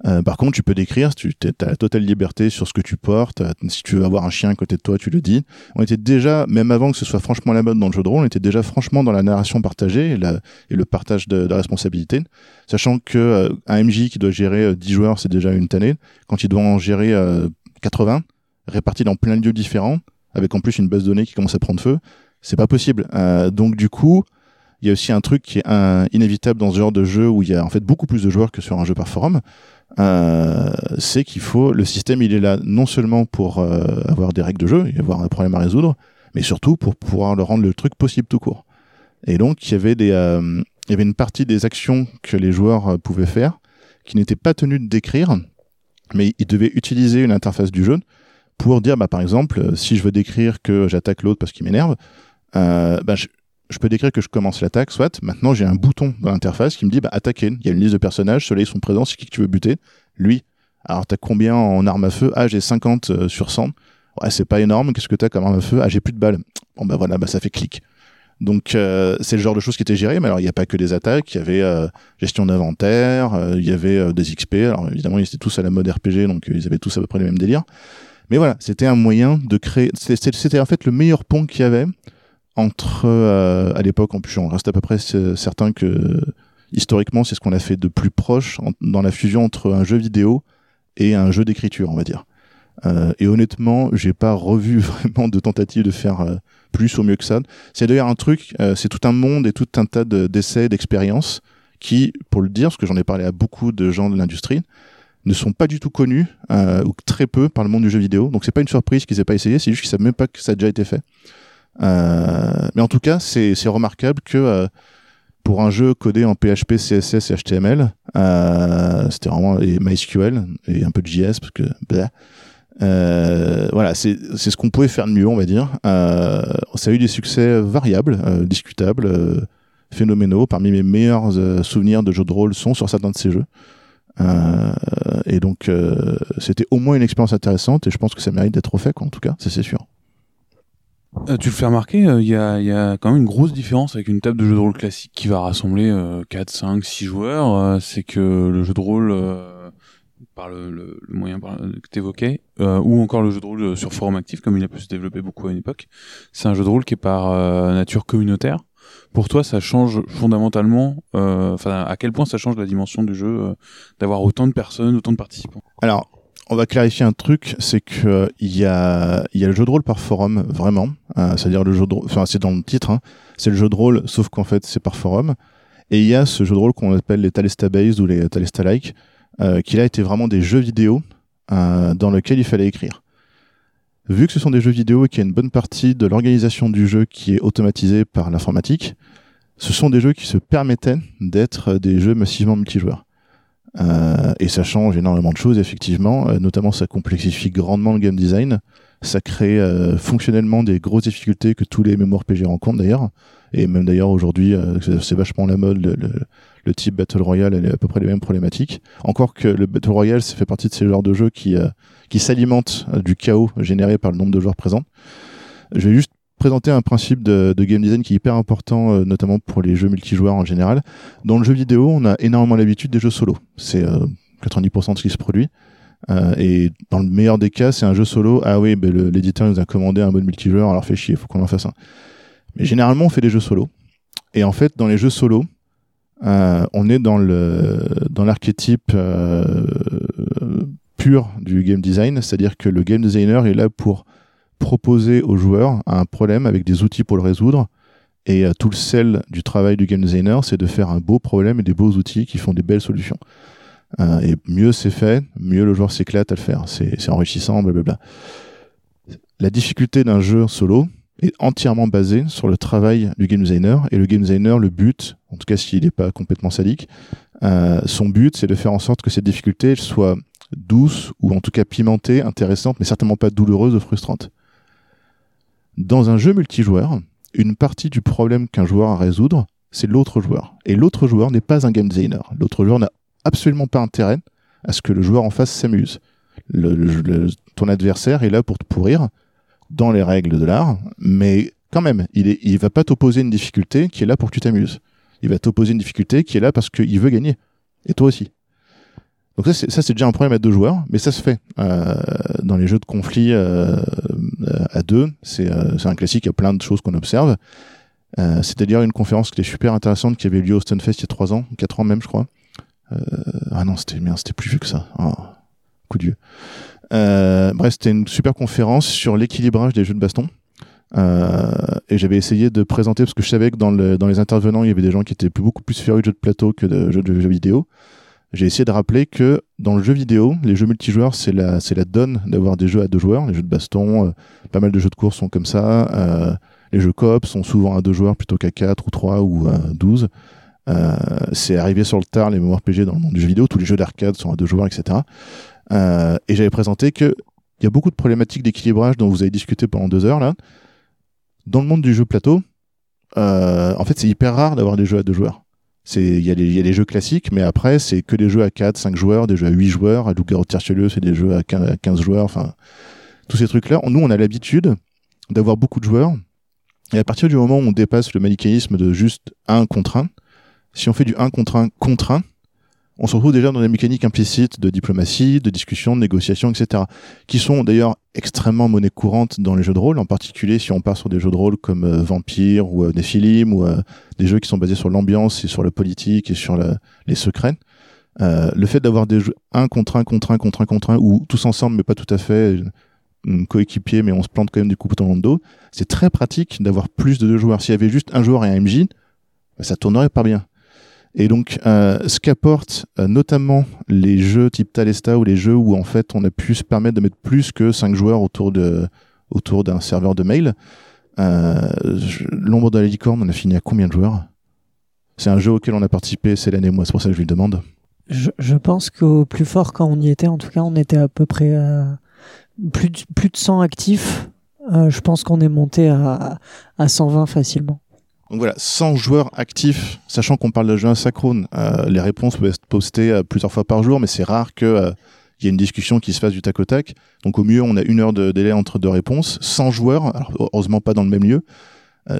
Euh, par contre tu peux décrire tu as la totale liberté sur ce que tu portes. Euh, si tu veux avoir un chien à côté de toi tu le dis. On était déjà même avant que ce soit franchement la mode dans le jeu de rôle on était déjà franchement dans la narration partagée et, la, le partage de, de responsabilité sachant que euh, un MJ qui doit gérer euh, 10 joueurs c'est déjà une tannée. Quand il doit en gérer euh, 80 répartis dans plein de lieux différents avec en plus une base de données qui commence à prendre feu c'est pas possible. Euh, donc du coup, il y a aussi un truc qui est inévitable dans ce genre de jeu où il y a en fait beaucoup plus de joueurs que sur un jeu par forum. Euh, c'est qu'il faut le système, il est là non seulement pour euh, avoir des règles de jeu et avoir un problème à résoudre, mais surtout pour pouvoir le rendre le truc possible tout court. Et donc il y avait des, il y avait une partie des actions que les joueurs pouvaient faire qui n'étaient pas tenus de décrire, mais ils devaient utiliser une interface du jeu pour dire, bah, par exemple, si je veux décrire que j'attaque l'autre parce qu'il m'énerve, euh, bah, je, peux décrire que je commence l'attaque, soit maintenant j'ai un bouton dans l'interface qui me dit bah, attaquer. Il y a une liste de personnages, ceux-là ils sont présents, c'est qui que tu veux buter Lui. Alors t'as combien en arme à feu? Ah j'ai 50 euh, sur 100. Ouais c'est pas énorme, qu'est-ce que t'as comme arme à feu? Ah j'ai plus de balles. Bon bah voilà, bah ça fait clic. Donc euh, c'est le genre de choses qui étaient gérées, mais alors il n'y a pas que des attaques, il y avait gestion d'inventaire, il y avait des XP, alors évidemment ils étaient tous à la mode RPG, donc ils avaient tous à peu près les mêmes délires. Mais voilà, c'était un moyen de créer, c'était en fait le meilleur pont qu'il y avait entre euh, à l'époque en plus on reste à peu près certain que historiquement c'est ce qu'on a fait de plus proche dans la fusion entre un jeu vidéo et un jeu d'écriture on va dire Euh, et honnêtement, j'ai pas revu vraiment de tentatives de faire euh, plus ou mieux que ça. C'est d'ailleurs un truc, euh, c'est tout un monde et tout un tas de- d'essais, d'expériences qui, pour le dire, parce que j'en ai parlé à beaucoup de gens de l'industrie, ne sont pas du tout connus euh, ou très peu par le monde du jeu vidéo. Donc c'est pas une surprise qu'ils aient pas essayé, c'est juste qu'ils savent même pas que ça a déjà été fait. Euh, mais en tout cas, c'est remarquable que euh, pour un jeu codé en PHP, CSS et HTML, euh, c'était vraiment et MySQL et un peu de JS parce que voilà, c'est ce qu'on pouvait faire de mieux, on va dire. Ça a eu des succès variables, discutables, phénoménaux. Parmi mes meilleurs souvenirs de jeux de rôle sont sur certains de ces jeux. Et donc, c'était au moins une expérience intéressante et je pense que ça mérite d'être refait, quoi, en tout cas, ça c'est sûr. Euh, tu le fais remarquer, euh, il y, a, y a quand même une grosse différence avec une table de jeu de rôle classique qui va rassembler euh, 4, 5, 6 joueurs. euh, c'est que le jeu de rôle, par le, le, moyen que tu évoquais, ou encore le jeu de rôle sur forum actif, comme il a pu se développer beaucoup à une époque, c'est un jeu de rôle qui est par nature communautaire. Pour toi, ça change fondamentalement, enfin, à quel point ça change la dimension du jeu d'avoir autant de personnes, autant de participants? Alors, on va clarifier un truc, c'est que euh, il y a le jeu de rôle par forum vraiment, euh, c'est-à-dire le jeu de rôle, enfin c'est dans le titre, hein, c'est le jeu de rôle, sauf qu'en fait c'est par forum. Et il y a ce jeu de rôle qu'on appelle les Talesta Based ou les Talesta Like, euh, qui là étaient vraiment des jeux vidéo euh, dans lesquels il fallait écrire. Vu que ce sont des jeux vidéo et qu'il y a une bonne partie de l'organisation du jeu qui est automatisée par l'informatique, ce sont des jeux qui se permettaient d'être des jeux massivement multijoueurs. Euh, et ça change énormément de choses, effectivement. Euh, notamment, ça complexifie grandement le game design. Ça crée euh, fonctionnellement des grosses difficultés que tous les MMORPG rencontrent d'ailleurs. Et même d'ailleurs aujourd'hui, euh, c'est- vachement la mode. Le, le, type Battle Royale, elle est à peu près les mêmes problématiques. Encore que le Battle Royale, ça fait partie de ces genres de jeux qui, qui s'alimentent du chaos généré par le nombre de joueurs présents. Je vais juste présenter un principe de, game design qui est hyper important, euh, notamment pour les jeux multijoueurs en général. Dans le jeu vidéo, on a énormément l'habitude des jeux solo. C'est euh, 90% de ce qui se produit. Euh, et dans le meilleur des cas, c'est un jeu solo. Ah oui, l'éditeur nous a commandé un mode multijoueur, alors fait chier, faut qu'on en fasse un. Mais généralement, on fait des jeux solo. Et en fait, dans les jeux solo, euh, on est dans l'archétype euh, pur du game design, c'est-à-dire que le game designer est là pour proposer aux joueurs un problème avec des outils pour le résoudre. Et euh, tout le sel du travail du game designer, c'est de faire un beau problème et des beaux outils qui font des belles solutions. Euh, et mieux c'est fait, mieux le joueur s'éclate à le faire. C'est enrichissant, blablabla. La difficulté d'un jeu solo est entièrement basée sur le travail du game designer. Et le game designer, le but, en tout cas s'il n'est pas complètement sadique, euh, son but c'est de faire en sorte que cette difficulté soit douce ou en tout cas pimentée, intéressante, mais certainement pas douloureuse ou frustrante. Dans un jeu multijoueur, une partie du problème qu'un joueur a à résoudre, c'est l'autre joueur. Et l'autre joueur n'est pas un game designer. L'autre joueur n'a absolument pas intérêt à ce que le joueur en face s'amuse. Le, le- ton adversaire est là pour te pourrir dans les règles de l'art, mais quand même, il, est, il va pas t'opposer une difficulté qui est là pour que tu t'amuses. Il va t'opposer une difficulté qui est là parce qu'il veut gagner. Et toi aussi. Donc ça, c'est, ça, c'est déjà un problème à deux joueurs, mais ça se fait. Euh, dans les jeux de conflit euh, à deux, c'est, euh, c'est un classique, il y a plein de choses qu'on observe. Euh, c'est d'ailleurs une conférence qui était super intéressante qui avait lieu au Stunfest il y a trois ans, quatre ans même, je crois. Euh, ah non, c'était merde, c'était plus vieux que ça. Oh, coup de vieux. Euh, bref, c'était une super conférence sur l'équilibrage des jeux de baston. Euh, et j'avais essayé de présenter, parce que je savais que dans, le, dans les intervenants, il y avait des gens qui étaient plus, beaucoup plus férus de jeux de plateau que de jeux de jeux vidéo. J'ai essayé de rappeler que dans le jeu vidéo, les jeux multijoueurs, c'est la, c'est la donne d'avoir des jeux à deux joueurs. Les jeux de baston, euh, pas mal de jeux de course sont comme ça. Euh, les jeux coop sont souvent à deux joueurs plutôt qu'à quatre ou trois ou à douze. Euh, c'est arrivé sur le tard, les MMORPG dans le monde du jeu vidéo. Tous les jeux d'arcade sont à deux joueurs, etc. Et j'avais présenté que il y a beaucoup de problématiques d'équilibrage dont vous avez discuté pendant deux heures là. Dans le monde du jeu plateau, en fait, c'est hyper rare d'avoir des jeux à deux joueurs. Il y, a les- il y a les jeux classiques, mais après c'est que des jeux à 4, 5 joueurs, des jeux à 8 joueurs. À Loup-garou Tertioleux, c'est des jeux à 15, à 15 joueurs. Enfin, tous ces trucs-là. Nous, on a l'habitude d'avoir beaucoup de joueurs. Et à partir du moment où on dépasse le manichéisme de juste 1 contre 1, si on fait du 1 contre 1 contre 1, on se retrouve déjà dans des mécaniques implicites de diplomatie, de discussion, de négociation, etc. Qui sont d'ailleurs extrêmement monnaie courante dans les jeux de rôle, en particulier si on part sur des jeux de rôle comme euh, Vampire ou euh, Nephilim ou euh, des jeux qui sont basés sur l'ambiance et sur la politique et sur les secrets. Euh, le fait d'avoir des jeux un contre un contre un contre un contre un ou tous ensemble mais pas tout à fait coéquipier mais on se plante quand même du coup dans le dos, c'est très pratique d'avoir plus de deux joueurs. S'il y avait juste un joueur et un MJ, bah, ça tournerait pas bien. Et donc, euh, ce qu'apportent euh, notamment les jeux type Talesta ou les jeux où en fait on a pu se permettre de mettre plus que 5 joueurs autour de autour d'un serveur de mail. Euh, L'ombre de la licorne, on a fini à combien de joueurs? C'est un jeu auquel on a participé, c'est l'année moi, c'est pour ça que je lui demande. Je, pense qu'au plus fort, quand on y était, en tout cas, on était à peu près à plus de, plus de 100 actifs. Je pense qu'on est monté à, à 120 facilement. Donc voilà, 100 joueurs actifs, sachant qu'on parle de jeu asynchrone, euh, les réponses peuvent être postées euh, plusieurs fois par jour, mais c'est rare que euh, y ait une discussion qui se fasse du tac au tac. Donc au mieux, on a une heure de délai entre deux réponses. 100 joueurs, alors heureusement pas dans le même lieu,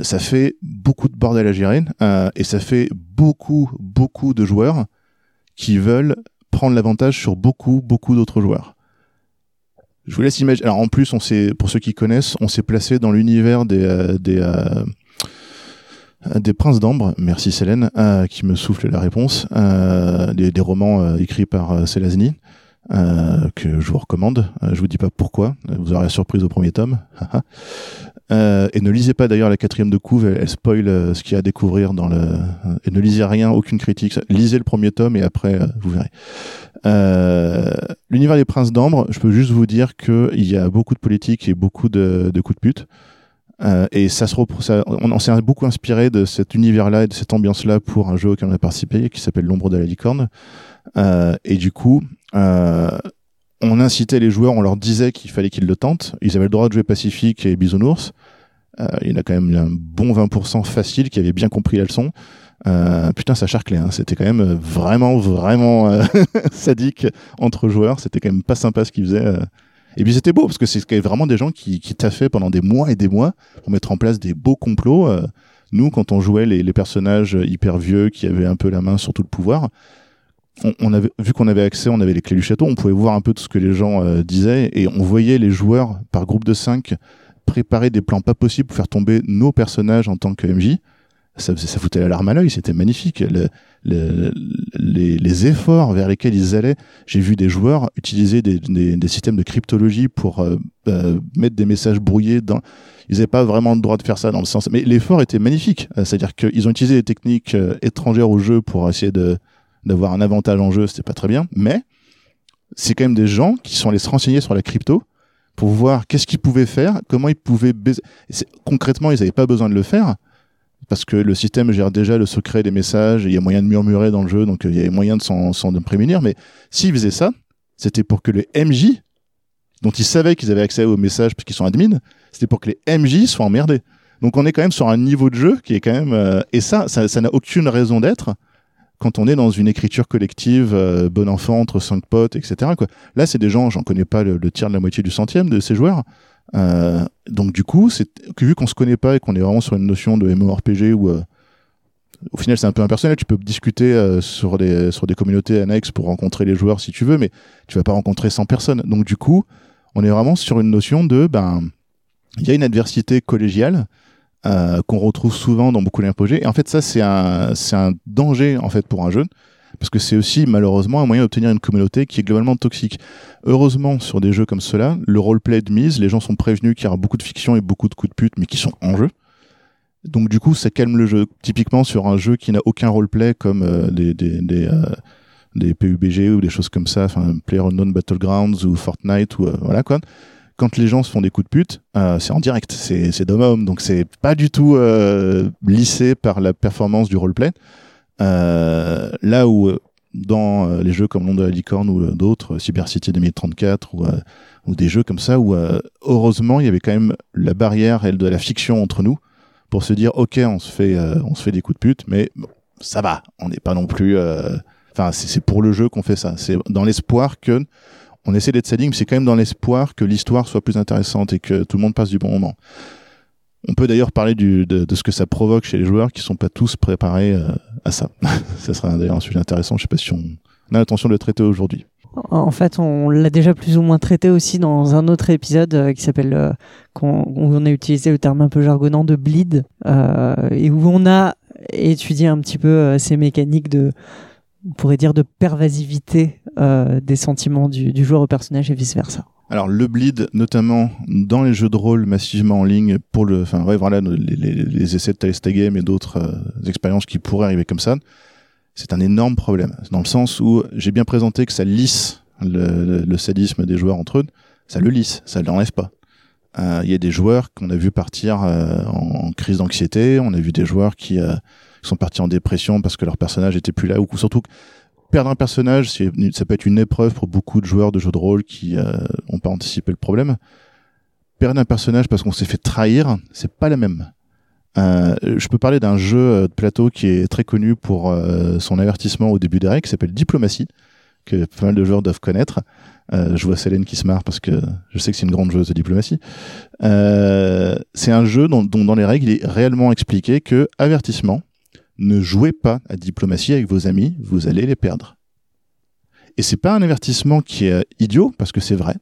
ça fait beaucoup de bordel à gérer, et ça fait beaucoup, beaucoup de joueurs qui veulent prendre l'avantage sur beaucoup, beaucoup d'autres joueurs. Je vous laisse imaginer. Alors en plus, on s'est, pour ceux qui connaissent, on s'est placé dans l'univers des, des Princes d'Ambre, merci Célène, euh, qui me souffle la réponse, euh, des, romans euh, écrits par euh, Selazny, euh, que je vous recommande. Euh, je vous dis pas pourquoi, euh, vous aurez la surprise au premier tome. Euh, et ne lisez pas d'ailleurs la quatrième de couve, elle, spoil euh, ce qu'il y a à découvrir dans le. euh, Et ne lisez rien, aucune critique. Lisez le premier tome et après euh, vous verrez. Euh, L'univers des Princes d'Ambre, je peux juste vous dire qu'il y a beaucoup de politique et beaucoup de coups de pute. Euh, et ça se ça, on, s'est beaucoup inspiré de cet univers-là et de cette ambiance-là pour un jeu auquel on a participé qui s'appelle L'ombre de la licorne. Euh, et du coup, euh, on incitait les joueurs, on leur disait qu'il fallait qu'ils le tentent. Ils avaient le droit de jouer Pacifique et Bisounours. Euh, il y en a quand même un bon 20% facile qui avait bien compris la leçon. Euh, putain, ça charclait. Hein. C'était quand même euh, vraiment, vraiment euh, sadique entre joueurs. C'était quand même pas sympa ce qu'ils faisaient. Et puis c'était beau parce que c'est vraiment des gens qui, qui taffaient pendant des mois et des mois pour mettre en place des beaux complots. Euh, nous, quand on jouait les, personnages hyper vieux qui avaient un peu la main sur tout le pouvoir, on, on avait vu qu'on avait accès, on avait les clés du château, on pouvait voir un peu tout ce que les gens euh, disaient et on voyait les joueurs par groupe de 5 préparer des plans pas possibles pour faire tomber nos personnages en tant que MJ. Ça, ça foutait la larme à l'œil, c'était magnifique. Le- le- les, les efforts vers lesquels ils allaient, j'ai vu des joueurs utiliser des, des- des systèmes de cryptologie pour euh, euh, mettre des messages brouillés dans. Ils n'avaient pas vraiment le droit de faire ça dans le sens. Mais l'effort était magnifique. Euh, C'est-à-dire qu'ils ont utilisé des techniques euh, étrangères au jeu pour essayer d'avoir un avantage en jeu. C'était pas très bien, mais c'est quand même des gens qui sont allés se renseigner sur la crypto pour voir qu'est-ce qu'ils pouvaient faire, comment ils pouvaient Concrètement, ils n'avaient pas besoin de le faire parce que le système gère déjà le secret des messages, il y a moyen de murmurer dans le jeu, donc euh, il y a moyen de s'en prémunir. Mais s'ils faisaient ça, c'était pour que les MJ, dont ils savaient qu'ils avaient accès aux messages parce qu'ils sont admins, c'était pour que les MJ soient emmerdés. Donc on est quand même sur un niveau de jeu qui est quand même... euh, et ça, ça n'a aucune raison d'être quand on est dans une écriture collective, euh, bon enfant, entre cinq potes, etc. Là, c'est des gens, j'en connais pas le tiers de la moitié du centième de ces joueurs. Euh, donc du coup, c'est vu qu'on se connaît pas et qu'on est vraiment sur une notion de MMORPG où euh, au final c'est un peu impersonnel, tu peux discuter euh, sur des communautés annexes pour rencontrer les joueurs si tu veux, mais tu vas pas rencontrer 100 personnes. Donc du coup, on est vraiment sur une notion de ben il y a une adversité collégiale qu'on retrouve souvent dans beaucoup d'RPG. Et en fait, ça, c'est un, c'est un danger, en fait, pour un jeu. Parce que c'est aussi, malheureusement, un moyen d'obtenir une communauté qui est globalement toxique. Heureusement, sur des jeux comme cela, le roleplay de mise, les gens sont prévenus qu'il y aura beaucoup de fiction et beaucoup de coups de pute, mais qui sont en jeu. Donc, du coup, ça calme le jeu. Typiquement, sur un jeu qui n'a aucun roleplay, comme euh, des, euh, PUBG ou des choses comme ça, enfin, PlayerUnknown Battlegrounds ou Fortnite, ou euh, voilà quoi quand les gens se font des coups de pute, c'est en direct, c'est d'homme à homme, donc c'est pas du tout lissé par la performance du roleplay. Euh, là où euh, dans euh, les jeux comme L'Onde de la Licorne ou d'autres, Cyber City 2034 ou, euh, ou des jeux comme ça où euh, heureusement il y avait quand même la barrière elle, de la fiction entre nous pour se dire ok on se fait euh, on se fait des coups de pute mais bon, ça va, on n'est pas non plus enfin c'est pour le jeu qu'on fait ça, c'est dans l'espoir que on essaie d'être sadique, mais c'est quand même dans l'espoir que l'histoire soit plus intéressante et que tout le monde passe du bon moment. On peut d'ailleurs parler du, de, de ce que ça provoque chez les joueurs qui sont pas tous préparés ça. ça sera d'ailleurs un sujet intéressant. Je sais pas si on a l'intention de le traiter aujourd'hui. En fait, on l'a déjà plus ou moins traité aussi dans un autre épisode euh, qui s'appelle, euh, où on a utilisé le terme un peu jargonnant de bleed, euh, et où on a étudié un petit peu ces mécaniques de on pourrait dire de pervasivité des sentiments du, du joueur au personnage et vice versa. Alors le bleed, notamment dans les jeux de rôle massivement en ligne, pour le, enfin ouais, voilà, les, essais de Talesta Game et d'autres euh, expériences qui pourraient arriver comme ça, c'est un énorme problème. Dans le sens où j'ai bien présenté que ça lisse le, le, sadisme des joueurs entre eux, ça le lisse, ça l'enlève pas. Euh, Il y a des joueurs qu'on a vu partir euh, en, crise d'anxiété, on a vu des joueurs qui sont partis en dépression parce que leur personnage était plus là, ou surtout perdre un personnage, ça peut être une épreuve pour beaucoup de joueurs de jeux de rôle qui euh, ont pas anticipé le problème. Perdre un personnage parce qu'on s'est fait trahir, c'est pas la même. Euh, je peux parler d'un jeu de plateau qui est très connu pour euh, son avertissement au début des règles, qui s'appelle Diplomatie, que pas mal de joueurs doivent connaître. Euh, je vois Célène qui se marre parce que je sais que c'est une grande joueuse de diplomatie. Euh, c'est un jeu dont, dont, dans les règles il est réellement expliqué que avertissement, ne jouez pas à diplomatie avec vos amis, vous allez les perdre. Et c'est pas un avertissement qui est idiot, parce que c'est vrai.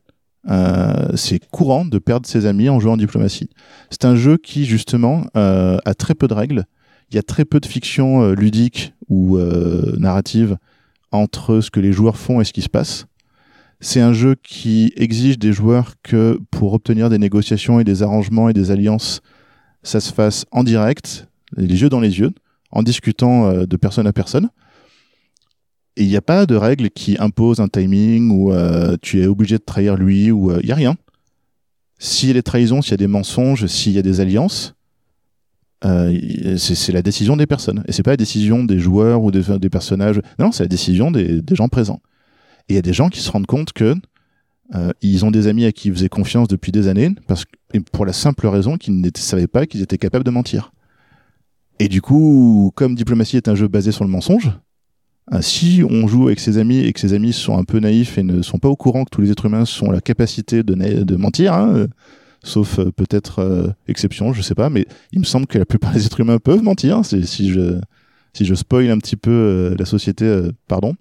Euh, c'est courant de perdre ses amis en jouant en diplomatie. C'est un jeu qui, justement, euh, a très peu de règles. Il y a très peu de fiction euh, ludique ou euh, narrative entre ce que les joueurs font et ce qui se passe. C'est un jeu qui exige des joueurs que pour obtenir des négociations et des arrangements et des alliances, ça se fasse en direct, les yeux dans les yeux en discutant euh, de personne à personne. Et il n'y a pas de règle qui impose un timing où euh, tu es obligé de trahir lui ou il euh, n'y a rien. S'il y a des trahisons, s'il y a des mensonges, s'il y a des alliances, c'est la décision des personnes. Et c'est pas la décision des joueurs ou des, personnages. Non, c'est la décision des, gens présents. Et il y a des gens qui se rendent compte que ils ont des amis à qui ils faisaient confiance depuis des années, parce que, pour la simple raison qu'ils ne savaient pas qu'ils étaient capables de mentir. Et du coup, comme Diplomatie est un jeu basé sur le mensonge, euh, si on joue avec ses amis et que ses amis sont un peu naïfs et ne sont pas au courant que tous les êtres humains ont la capacité de, mentir, hein, euh, sauf euh, peut-être exception, je sais pas, mais il me semble que la plupart des êtres humains peuvent mentir. C'est si je si je spoil un petit peu la société, pardon,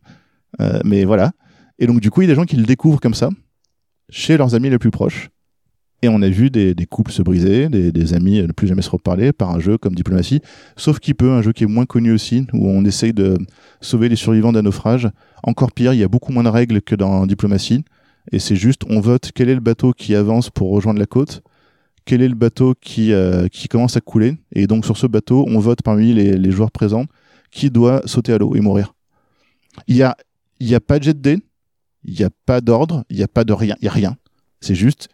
mais voilà. Et donc du coup, il y a des gens qui le découvrent comme ça chez leurs amis les plus proches et on a vu des, couples se briser, des, amis ne plus jamais se reparler par un jeu comme Diplomatie. Sauf qui peut, un jeu qui est moins connu aussi, où on essaye de sauver les survivants d'un naufrage. Encore pire, il y a beaucoup moins de règles que dans Diplomatie. Et c'est juste, on vote quel est le bateau qui avance pour rejoindre la côte, quel est le bateau qui, euh, commence à couler. Et donc sur ce bateau, on vote parmi les, joueurs présents qui doit sauter à l'eau et mourir. Il y a, y a pas de jet de dés, il n'y a pas d'ordre, il n'y a pas de rien, il y a rien. C'est juste,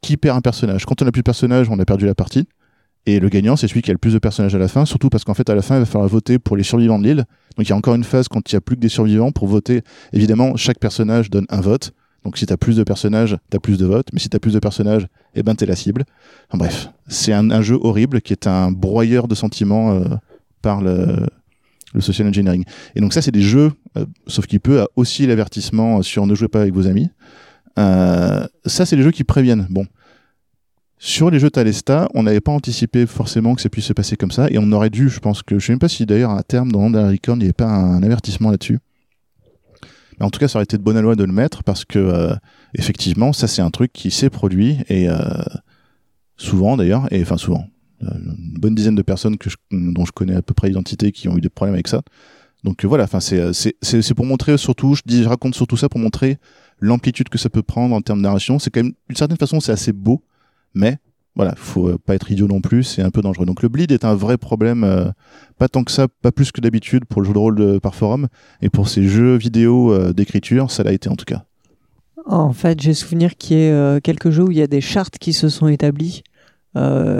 qui perd un personnage. Quand on n'a plus de personnage, on a perdu la partie. Et le gagnant, c'est celui qui a le plus de personnages à la fin, surtout parce qu'en fait, à la fin, il va falloir voter pour les survivants de l'île. Donc il y a encore une phase quand il n'y a plus que des survivants pour voter. Évidemment, chaque personnage donne un vote. Donc si tu as plus de personnages, tu as plus de votes. Mais si tu as plus de personnages, eh ben, tu es la cible. Enfin, bref, c'est un, jeu horrible qui est un broyeur de sentiments euh, par le, social engineering. Et donc ça, c'est des jeux, euh, sauf qu'il peut aussi l'avertissement sur ne jouez pas avec vos amis. Euh, ça, c'est les jeux qui préviennent. Bon. Sur les jeux Talesta, on n'avait pas anticipé forcément que ça puisse se passer comme ça, et on aurait dû, je pense que, je sais même pas si d'ailleurs à terme dans Under Record, il n'y avait pas un, avertissement là-dessus. Mais en tout cas, ça aurait été de bonne loi de le mettre parce que, euh, effectivement, ça c'est un truc qui s'est produit et euh, souvent d'ailleurs, et enfin souvent, une bonne dizaine de personnes dont je connais à peu près l'identité qui ont eu des problèmes avec ça. Donc voilà, c'est pour montrer surtout, je dis, je raconte surtout ça pour montrer l'amplitude que ça peut prendre en termes de narration. C'est quand même, d'une certaine façon, c'est assez beau, mais voilà, faut pas être idiot non plus, c'est un peu dangereux. Donc le bleed est un vrai problème, euh, pas tant que ça, pas plus que d'habitude pour le jeu de rôle de, par forum, et pour ces jeux vidéo euh, d'écriture, ça l'a été en tout cas. En fait, j'ai souvenir qu'il y ait euh, quelques jeux où il y a des chartes qui se sont établies,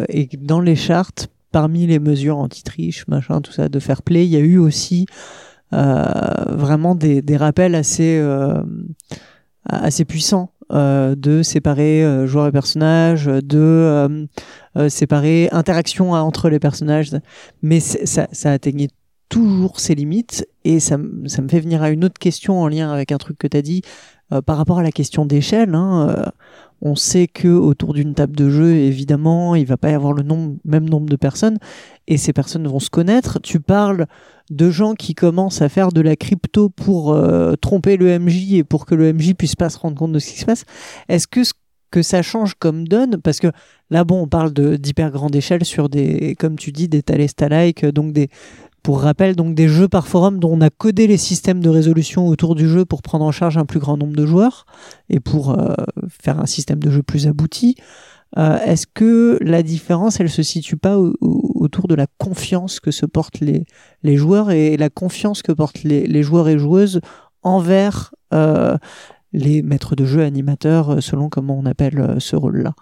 et dans les chartes, parmi les mesures anti-triche, machin, tout ça, de fair play, il y a eu aussi vraiment des rappels assez assez puissant euh, de séparer euh, joueurs et personnages, de euh, euh séparer interaction entre les personnages. Mais ça, ça atteignait toujours ses limites et ça, ça me fait venir à une autre question en lien avec un truc que tu as dit euh, par rapport à la question d'échelle. Hein, on sait que autour d'une table de jeu, évidemment, il va pas y avoir le même nombre de personnes, et ces personnes vont se connaître. Tu parles de gens qui commencent à faire de la crypto pour euh, tromper le MJ et pour que le MJ puisse pas se rendre compte de ce qui se passe. Est-ce que ça change comme donne? Parce que là, bon, on parle d'hyper grande échelle sur des, comme tu dis, des Talesta-like, donc des Pour rappel, donc des jeux par forum dont on a codé les systèmes de résolution autour du jeu pour prendre en charge un plus grand nombre de joueurs et pour euh, faire un système de jeu plus abouti. Euh, Est-ce que la différence, elle se situe pas au- au- autour de la confiance que se portent les, joueurs et la confiance que portent les, joueurs et joueuses envers euh, les maîtres de jeu, animateurs, selon comment on appelle ce rôle-là?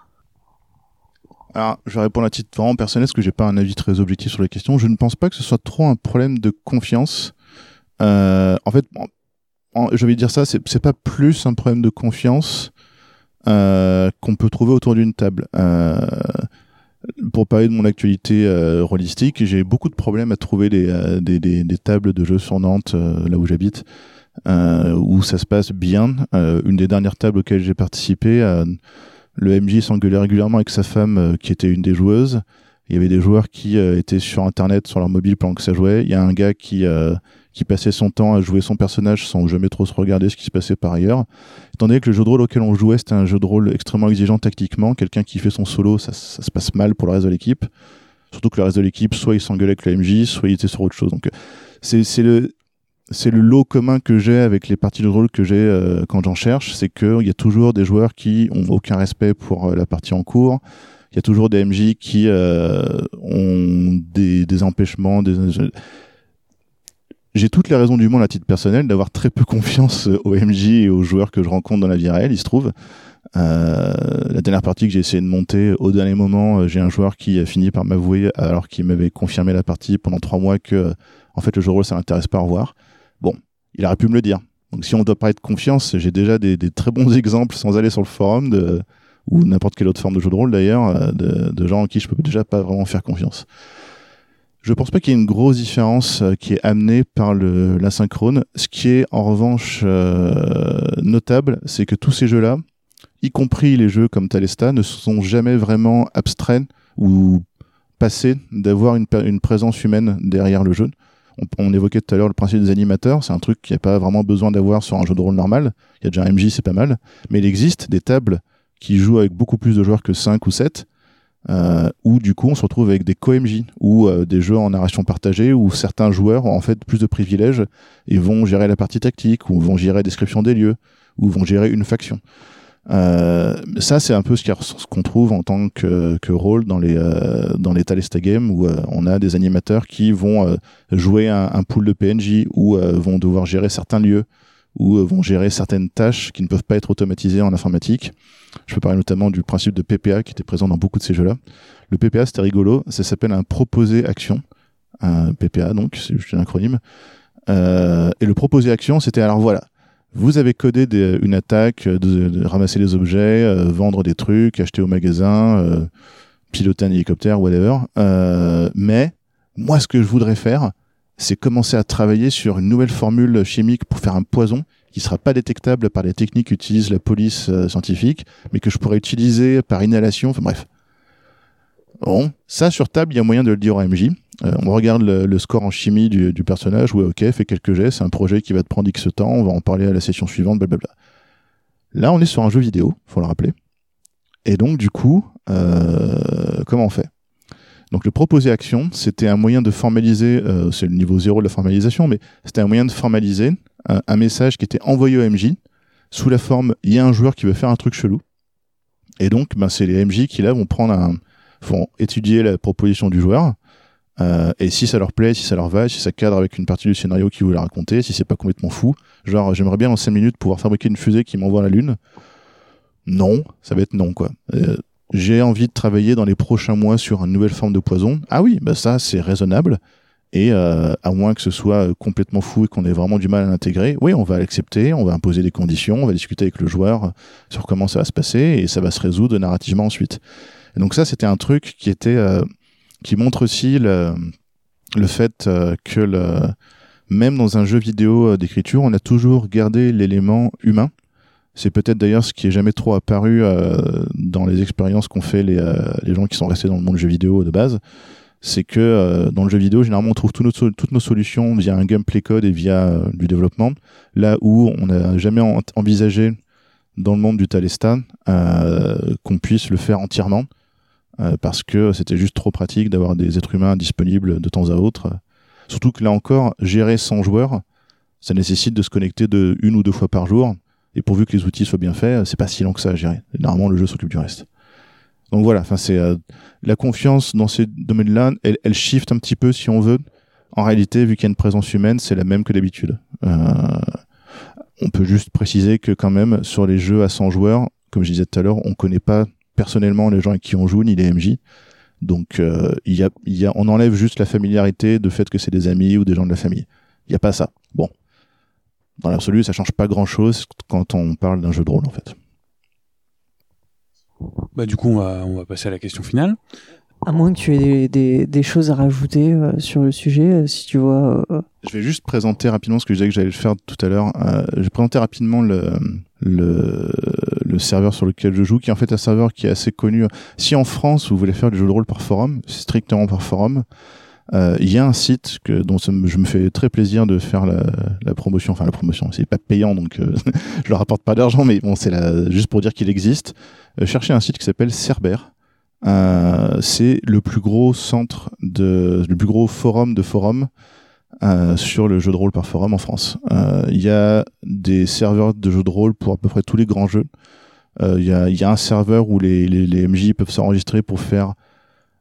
Alors, je vais répondre à titre vraiment personnel, parce que j'ai pas un avis très objectif sur la question. Je ne pense pas que ce soit trop un problème de confiance. Euh, en fait, en- je vais dire ça, c'est pas plus un problème de confiance euh, qu'on peut trouver autour d'une table. Euh, pour parler de mon actualité euh, rôlistique, j'ai beaucoup de problèmes à trouver des, tables de jeux sur Nantes, là où j'habite, où ça se passe bien. Une des dernières tables auxquelles j'ai participé, le MJ s'engueulait régulièrement avec sa femme, euh, qui était une des joueuses. Il y avait des joueurs qui euh, étaient sur Internet, sur leur mobile pendant que ça jouait. Il y a un gars qui, euh, qui passait son temps à jouer son personnage sans jamais trop se regarder ce qui se passait par ailleurs. Étant donné que le jeu de rôle auquel on jouait, c'était un jeu de rôle extrêmement exigeant tactiquement, quelqu'un qui fait son solo, ça, ça se passe mal pour le reste de l'équipe. Surtout que le reste de l'équipe, soit il s'engueulait avec le MJ, soit il était sur autre chose. Donc, c'est le, c'est le lot commun que j'ai avec les parties de rôle que j'ai euh, quand j'en cherche, c'est qu'il y a toujours des joueurs qui ont aucun respect pour euh, la partie en cours. Il y a toujours des MJ qui euh, ont des, empêchements. J'ai toutes les raisons du monde à titre personnel d'avoir très peu confiance aux MJ et aux joueurs que je rencontre dans la vie réelle, il se trouve. La dernière partie que j'ai essayé de monter, au dernier moment, j'ai un joueur qui a fini par m'avouer, alors qu'il m'avait confirmé la partie pendant trois mois, que en fait le jeu de rôle ça l'intéresse pas à revoir. Bon, il aurait pu me le dire. Donc si on doit parler de confiance, j'ai déjà des, très bons exemples sans aller sur le forum ou n'importe quelle autre forme de jeu de rôle d'ailleurs, euh, de, gens en qui je peux déjà pas vraiment faire confiance. Je pense pas qu'il y ait une grosse différence euh, qui est amenée par l'asynchrone. Ce qui est en revanche euh, notable, c'est que tous ces jeux-là, y compris les jeux comme Talesta, ne sont jamais vraiment abstraits ou passés d'avoir une présence humaine derrière le jeu. On, on évoquait tout à l'heure le principe des animateurs, c'est un truc qui a pas vraiment besoin d'avoir sur un jeu de rôle normal. Il y a déjà un MJ, c'est pas mal. Mais il existe des tables qui jouent avec beaucoup plus de joueurs que 5 ou 7, euh, où du coup on se retrouve avec des co-MJ, ou euh, des jeux en narration partagée, où certains joueurs ont en fait plus de privilèges et vont gérer la partie tactique, ou vont gérer la description des lieux, ou vont gérer une faction. Euh, ça, c'est un peu ce qu'on trouve en tant que, rôle dans les, euh, dans les Talesta Games, où euh, on a des animateurs qui vont euh, jouer un, pool de PNJ, ou vont devoir gérer certains lieux, ou vont gérer certaines tâches qui ne peuvent pas être automatisées en informatique. Je peux parler notamment du principe de PPA qui était présent dans beaucoup de ces jeux-là. Le PPA, c'était rigolo, ça s'appelle un proposé action. Un PPA, donc, c'est juste un acronyme. Et le proposé action, c'était alors voilà, vous avez codé des- une attaque, euh, ramasser des objets, euh, vendre des trucs, acheter au magasin, euh, piloter un hélicoptère, whatever. Euh, mais moi, ce que je voudrais faire, c'est commencer à travailler sur une nouvelle formule chimique pour faire un poison qui sera pas détectable par les techniques qu'utilise la police euh, scientifique, mais que je pourrais utiliser par inhalation. Enfin bref. Bon, ça sur table, il y a moyen de le dire au MJ. Euh, on regarde le, le score en chimie du, du personnage. Ouais, ok, fais quelques jets. C'est un projet qui va te prendre X temps. On va en parler à la session suivante. Blablabla. Là, on est sur un jeu vidéo, faut le rappeler. Et donc, du coup, euh, comment on fait? Donc, le proposé action, c'était un moyen de formaliser. euh, c'est le niveau zéro de la formalisation, mais c'était un moyen de formaliser un, un message qui était envoyé au MJ sous la forme il y a un joueur qui veut faire un truc chelou. Et donc, ben, c'est les MJ qui là vont prendre un, vont étudier la proposition du joueur. Euh, et si ça leur plaît, si ça leur va, si ça cadre avec une partie du scénario qu'ils voulaient raconter, si c'est pas complètement fou, genre j'aimerais bien en 5 minutes pouvoir fabriquer une fusée qui m'envoie à la Lune. Non, ça va être non quoi. Euh, j'ai envie de travailler dans les prochains mois sur une nouvelle forme de poison. Ah oui, bah ça c'est raisonnable. Et euh, à moins que ce soit complètement fou et qu'on ait vraiment du mal à l'intégrer, oui, on va l'accepter, on va imposer des conditions, on va discuter avec le joueur sur comment ça va se passer et ça va se résoudre narrativement ensuite. Donc ça, c'était un truc qui était euh, qui montre aussi le, le fait euh, que le, même dans un jeu vidéo euh, d'écriture, on a toujours gardé l'élément humain. C'est peut-être d'ailleurs ce qui est jamais trop apparu dans les expériences qu'ont fait les, les gens qui sont restés dans le monde du jeu vidéo de base. C'est que dans le jeu vidéo, généralement, on trouve toutes nos solutions via un gameplay code et via du développement. Là où on n'a jamais en- envisagé dans le monde du Talestan qu'on puisse le faire entièrement euh, parce que c'était juste trop pratique d'avoir des êtres humains disponibles de temps à autre. Surtout que là encore, gérer 100 joueurs, ça nécessite de se connecter de une ou deux fois par jour. Et pourvu que les outils soient bien faits, c'est pas si long que ça à gérer. Normalement, le jeu s'occupe du reste. Donc voilà, enfin c'est euh, la confiance dans ces domaines-là, elle, elle shift un petit peu si on veut. En réalité, vu qu'il y a une présence humaine, c'est la même que d'habitude. Euh, on peut juste préciser que quand même sur les jeux à 100 joueurs, comme je disais tout à l'heure, on connaît pas personnellement les gens avec qui on joue ni les MJ. Donc euh, il y a, il y a, on enlève juste la familiarité de fait que c'est des amis ou des gens de la famille. Il n'y a pas ça. Bon, dans l'absolu, ça change pas grand-chose quand on parle d'un jeu de rôle en fait. Bah, du coup, on va, on va passer à la question finale. À moins que tu aies des, des, des choses à rajouter euh, sur le sujet, euh, si tu vois. euh, Je vais juste présenter rapidement ce que je disais que j'allais faire tout à l'heure. Euh, je vais présenter rapidement le, le, le serveur sur lequel je joue, qui est en fait un serveur qui est assez connu. Si en France, vous voulez faire du jeu de rôle par forum, strictement par forum, euh, il y a un site que, dont je me fais très plaisir de faire la, promotion. Enfin, la promotion, c'est pas payant, donc euh, je leur apporte pas d'argent, mais bon, c'est juste pour dire qu'il existe. Euh, cherchez un site qui s'appelle Cerber. Euh, c'est le plus gros centre de, le plus gros forum de forums euh, sur le jeu de rôle par forum en France. Euh, Il y a des serveurs de jeux de rôle pour à peu près tous les grands jeux. Euh, Il y, a, un serveur où les, MJ peuvent s'enregistrer pour faire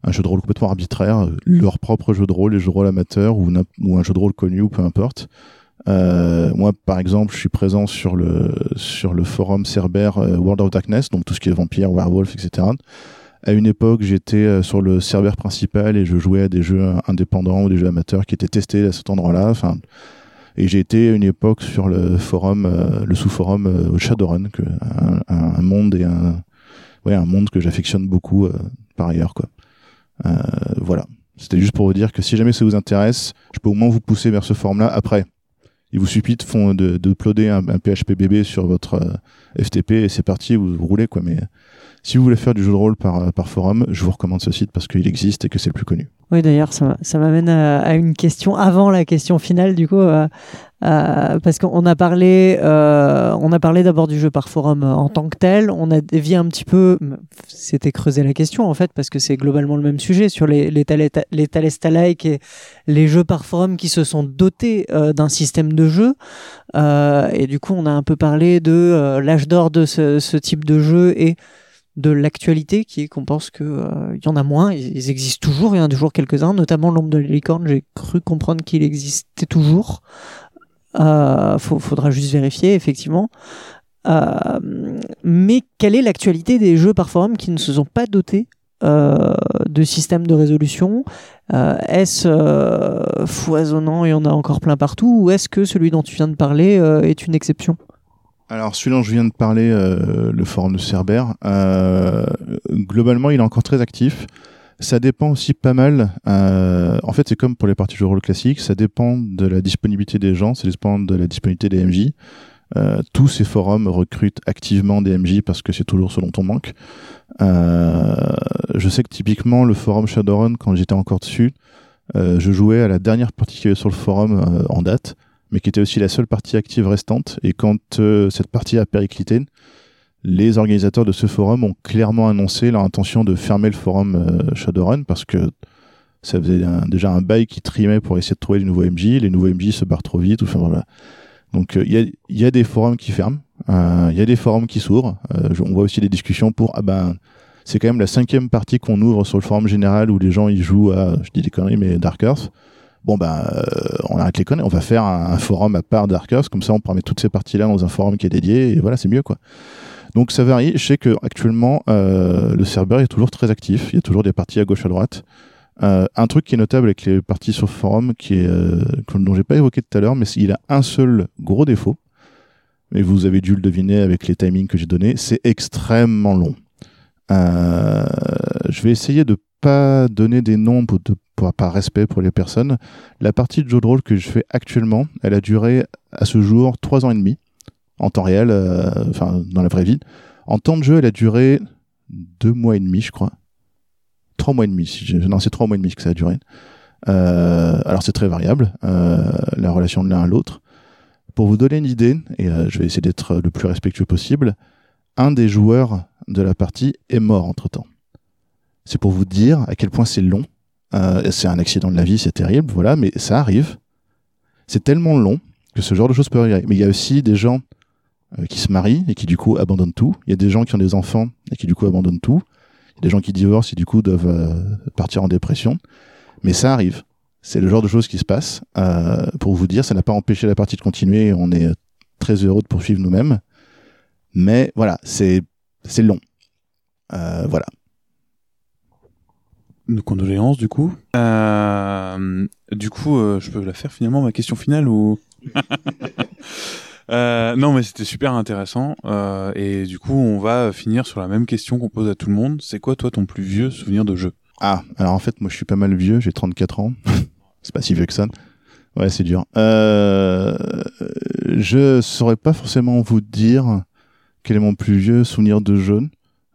un jeu de rôle complètement arbitraire, leur propre jeu de rôle, les jeux de rôle amateurs ou, un jeu de rôle connu ou peu importe. Moi, par exemple, je suis présent sur le sur le forum Cerber World of Darkness, donc tout ce qui est vampire, werewolf, etc. À une époque, j'étais euh, sur le serveur principal et je jouais à des jeux indépendants ou des jeux amateurs qui étaient testés à cet endroit-là. Enfin, et j'ai été à une époque sur le forum, euh, le sous-forum euh, Shadowrun, un, monde et un, ouais, un monde que j'affectionne beaucoup euh, par ailleurs, voilà. C'était juste pour vous dire que si jamais ça vous intéresse, je peux au moins vous pousser vers ce forum-là. Après, il vous suffit de, de, de uploader un, un PHP BB sur votre FTP et c'est parti, vous, roulez, quoi. Mais si vous voulez faire du jeu de rôle par, forum, je vous recommande ce site parce qu'il existe et que c'est le plus connu. Oui, d'ailleurs, ça, ça m'amène à, une question avant la question finale, du coup, euh, euh, parce qu'on a parlé, euh, on a parlé d'abord du jeu par forum en tant que tel. On a dévié un petit peu, c'était creuser la question en fait, parce que c'est globalement le même sujet sur les les, Thaleta- les Thalesta-like et les jeux par forum qui se sont dotés d'un système de jeu. Euh, et du coup, on a un peu parlé de euh, l'âge d'or de ce, type de jeu et de l'actualité qui est qu'on pense que euh, il y en a moins, ils, existent toujours, il y en a toujours quelques-uns, notamment l'ombre de licorne, j'ai cru comprendre qu'il existait toujours. Euh, faut- faudra juste vérifier, effectivement. Euh, mais quelle est l'actualité des jeux par forum qui ne se sont pas dotés euh, de système de résolution Euh, Est-ce euh, foisonnant, y en a encore plein partout, ou est-ce que celui dont tu viens de parler est une exception? Alors, celui dont je viens de parler, le forum de Cerber, globalement, il est encore très actif. Ça dépend aussi pas mal. en fait, c'est comme pour les parties de rôle classiques, ça dépend de la disponibilité des gens, ça dépend de la disponibilité des MJ. Euh, tous ces forums recrutent activement des MJ parce que c'est toujours ce dont on manque. Euh, je sais que typiquement, le forum Shadowrun, quand j'étais encore dessus, euh, je jouais à la dernière partie qu'il y avait sur le forum en date mais qui était aussi la seule partie active restante. Et quand cette partie a périclité, les organisateurs de ce forum ont clairement annoncé leur intention de fermer le forum Shadowrun parce que ça faisait déjà un bail qui trimait pour essayer de trouver des nouveaux MJ. Les nouveaux MJ se barrent trop vite. Enfin, voilà. Donc euh, il y, a, des forums qui ferment, euh, il y a des forums qui s'ouvrent. Euh, on voit aussi des discussions pour ah ben c'est quand même la cinquième partie qu'on ouvre sur le forum général où les gens ils jouent à je dis des conneries mais Dark Earth bon ben euh, on arrête les conneries, on va faire un, forum à part Dark Earth, comme ça on mettre toutes ces parties-là dans un forum qui est dédié, et voilà, c'est mieux quoi. Donc ça varie, je sais que actuellement le serveur est toujours très actif, il y a toujours des parties à gauche à droite. Euh, un truc qui est notable avec les parties sur forum, qui est, euh, dont j'ai pas évoqué tout à l'heure, mais il a un seul gros défaut, mais vous avez dû le deviner avec les timings que j'ai donnés, c'est extrêmement long. Euh, je vais essayer de pas donner des noms pour, de, par respect pour les personnes. La partie de jeu de rôle que je fais actuellement, elle a duré à ce jour trois ans et demi en temps réel, euh, enfin dans la vraie vie. En temps de jeu, elle a duré deux mois et demi, je crois. Trois mois et demi. Non, c'est trois mois et demi que ça a duré. Euh, alors c'est très variable, euh, la relation de l'un à l'autre. Pour vous donner une idée, et je vais essayer d'être le plus respectueux possible, un des joueurs de la partie est mort entre temps. C'est pour vous dire à quel point c'est long Euh, c'est un accident de la vie, c'est terrible, voilà, mais ça arrive. C'est tellement long que ce genre de choses peut arriver. Mais il y a aussi des gens qui se marient et qui du coup abandonnent tout. Il y a des gens qui ont des enfants et qui du coup abandonnent tout. Des gens qui divorcent et du coup doivent euh, partir en dépression. Mais ça arrive. C'est le genre de choses qui se passent. Euh, pour vous dire, ça n'a pas empêché la partie de continuer. On est très heureux de poursuivre nous-mêmes. Mais voilà, c'est c'est long. Euh, voilà. Nos condoléances, du coup. Euh, du coup, euh, je peux la faire finalement, ma question finale ou? Euh, non, mais c'était super intéressant. Euh, et du coup, on va finir sur la même question qu'on pose à tout le monde. C'est quoi, toi, ton plus vieux souvenir de jeu? Ah, alors en fait, moi je suis pas mal vieux, j'ai 34 ans. c'est pas si vieux que ça. Ouais, c'est dur. Euh, je saurais pas forcément vous dire quel est mon plus vieux souvenir de jeu.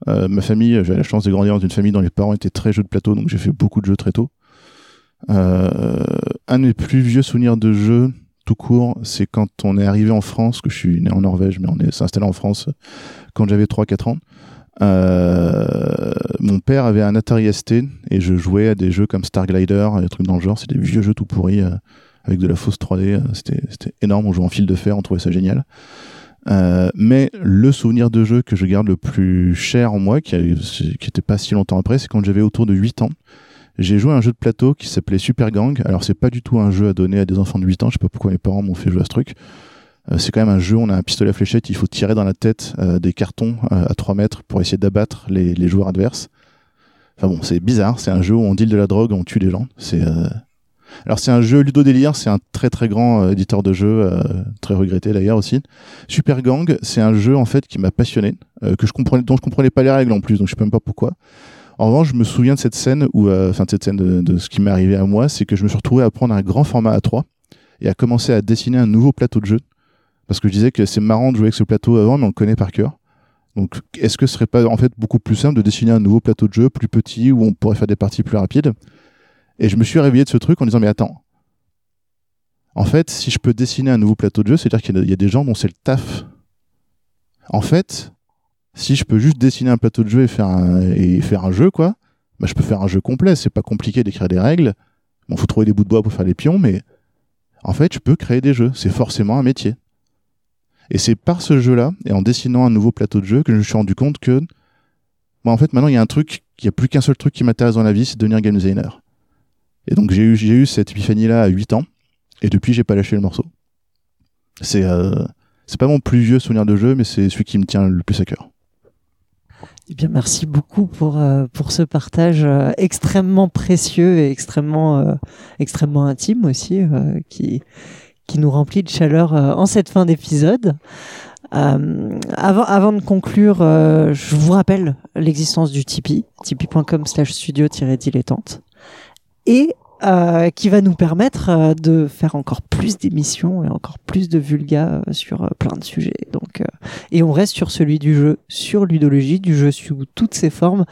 Euh, ma famille, j'ai la chance de grandir dans une famille dont les parents étaient très jeux de plateau, donc j'ai fait beaucoup de jeux très tôt. Euh, un de mes plus vieux souvenirs de jeu, tout court, c'est quand on est arrivé en France, que je suis né en Norvège, mais on est s'est installé en France quand j'avais 3-4 ans. Euh, mon père avait un Atari ST et je jouais à des jeux comme Star Glider et des trucs dans le genre. C'est des vieux jeux tout pourris euh, avec de la fausse 3D. euh, C'était c'était énorme. On jouait en fil de fer, on trouvait ça génial. Euh, mais le souvenir de jeu que je garde le plus cher en moi, qui, a- qui était pas si longtemps après, c'est quand j'avais autour de 8 ans. J'ai joué à un jeu de plateau qui s'appelait Super Gang. Alors c'est pas du tout un jeu à donner à des enfants de 8 ans. Je sais pas pourquoi mes parents m'ont fait jouer à ce truc. Euh, c'est quand même un jeu, on a un pistolet à fléchette, il faut tirer dans la tête euh, des cartons euh, à 3 mètres pour essayer d'abattre les, joueurs adverses. Enfin bon, c'est bizarre, c'est un jeu où on deal de la drogue, on tue des gens. Alors c'est un jeu Ludo Délire, c'est un très très grand éditeur de jeux, très regretté d'ailleurs aussi. Super Gang, c'est un jeu en fait qui m'a passionné, que je comprenais, dont je comprenais pas les règles en plus, donc je sais même pas pourquoi. En revanche, je me souviens de cette scène où, euh, enfin de cette scène de, ce qui m'est arrivé à moi, c'est que je me suis retrouvé à prendre un grand format A3 et à commencer à dessiner un nouveau plateau de jeu parce que je disais que c'est marrant de jouer avec ce plateau avant, mais on le connaît par cœur. Donc, est-ce que ce serait pas en fait beaucoup plus simple de dessiner un nouveau plateau de jeu plus petit où on pourrait faire des parties plus rapides? Et je me suis réveillé de ce truc en disant mais attends, en fait, si je peux dessiner un nouveau plateau de jeu, c'est-à-dire qu'il y a des gens dont c'est le taf. En fait, si je peux juste dessiner un plateau de jeu et faire un, et faire un jeu, quoi, bah, je peux faire un jeu complet. C'est pas compliqué d'écrire des règles. Bon, faut trouver des bouts de bois pour faire les pions, mais en fait, je peux créer des jeux. C'est forcément un métier. Et c'est par ce jeu-là, et en dessinant un nouveau plateau de jeu, que je me suis rendu compte que, moi, en fait, maintenant, il y a un truc, il n'y a plus qu'un seul truc qui m'intéresse dans la vie, c'est de devenir game designer. Et donc, j'ai eu, j'ai eu cette épiphanie-là à 8 ans, et depuis, j'ai pas lâché le morceau. C'est, euh, c'est pas mon plus vieux souvenir de jeu, mais c'est celui qui me tient le plus à cœur. Eh bien, merci beaucoup pour, euh, pour ce partage euh, extrêmement précieux et extrêmement, euh, extrêmement intime aussi, euh, qui, qui nous remplit de chaleur euh, en cette fin d'épisode. Euh, avant, avant de conclure, euh, je vous rappelle l'existence du Tipeee, tipeee.com slash studio-dilettante, et euh, qui va nous permettre euh, de faire encore plus d'émissions et encore plus de vulga euh, sur plein de sujets. Donc, euh, et on reste sur celui du jeu, sur l'udologie, du jeu sous toutes ses formes.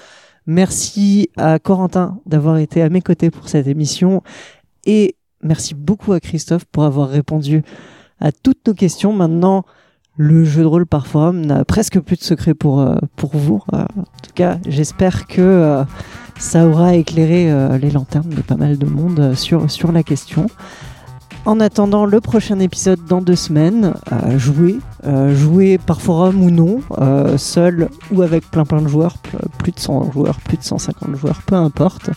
Merci à Corentin d'avoir été à mes côtés pour cette émission et merci beaucoup à Christophe pour avoir répondu à toutes nos questions. Maintenant, le jeu de rôle par forum n'a presque plus de secret pour, pour vous. En tout cas, j'espère que ça aura éclairé euh, les lanternes de pas mal de monde euh, sur, la question. En attendant le prochain épisode dans deux semaines, euh, jouez, jouez par forum ou non, seul ou avec plein plein de joueurs, plus de 100 joueurs, plus de 150 joueurs, peu importe.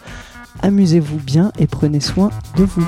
Amusez-vous bien et prenez soin de vous.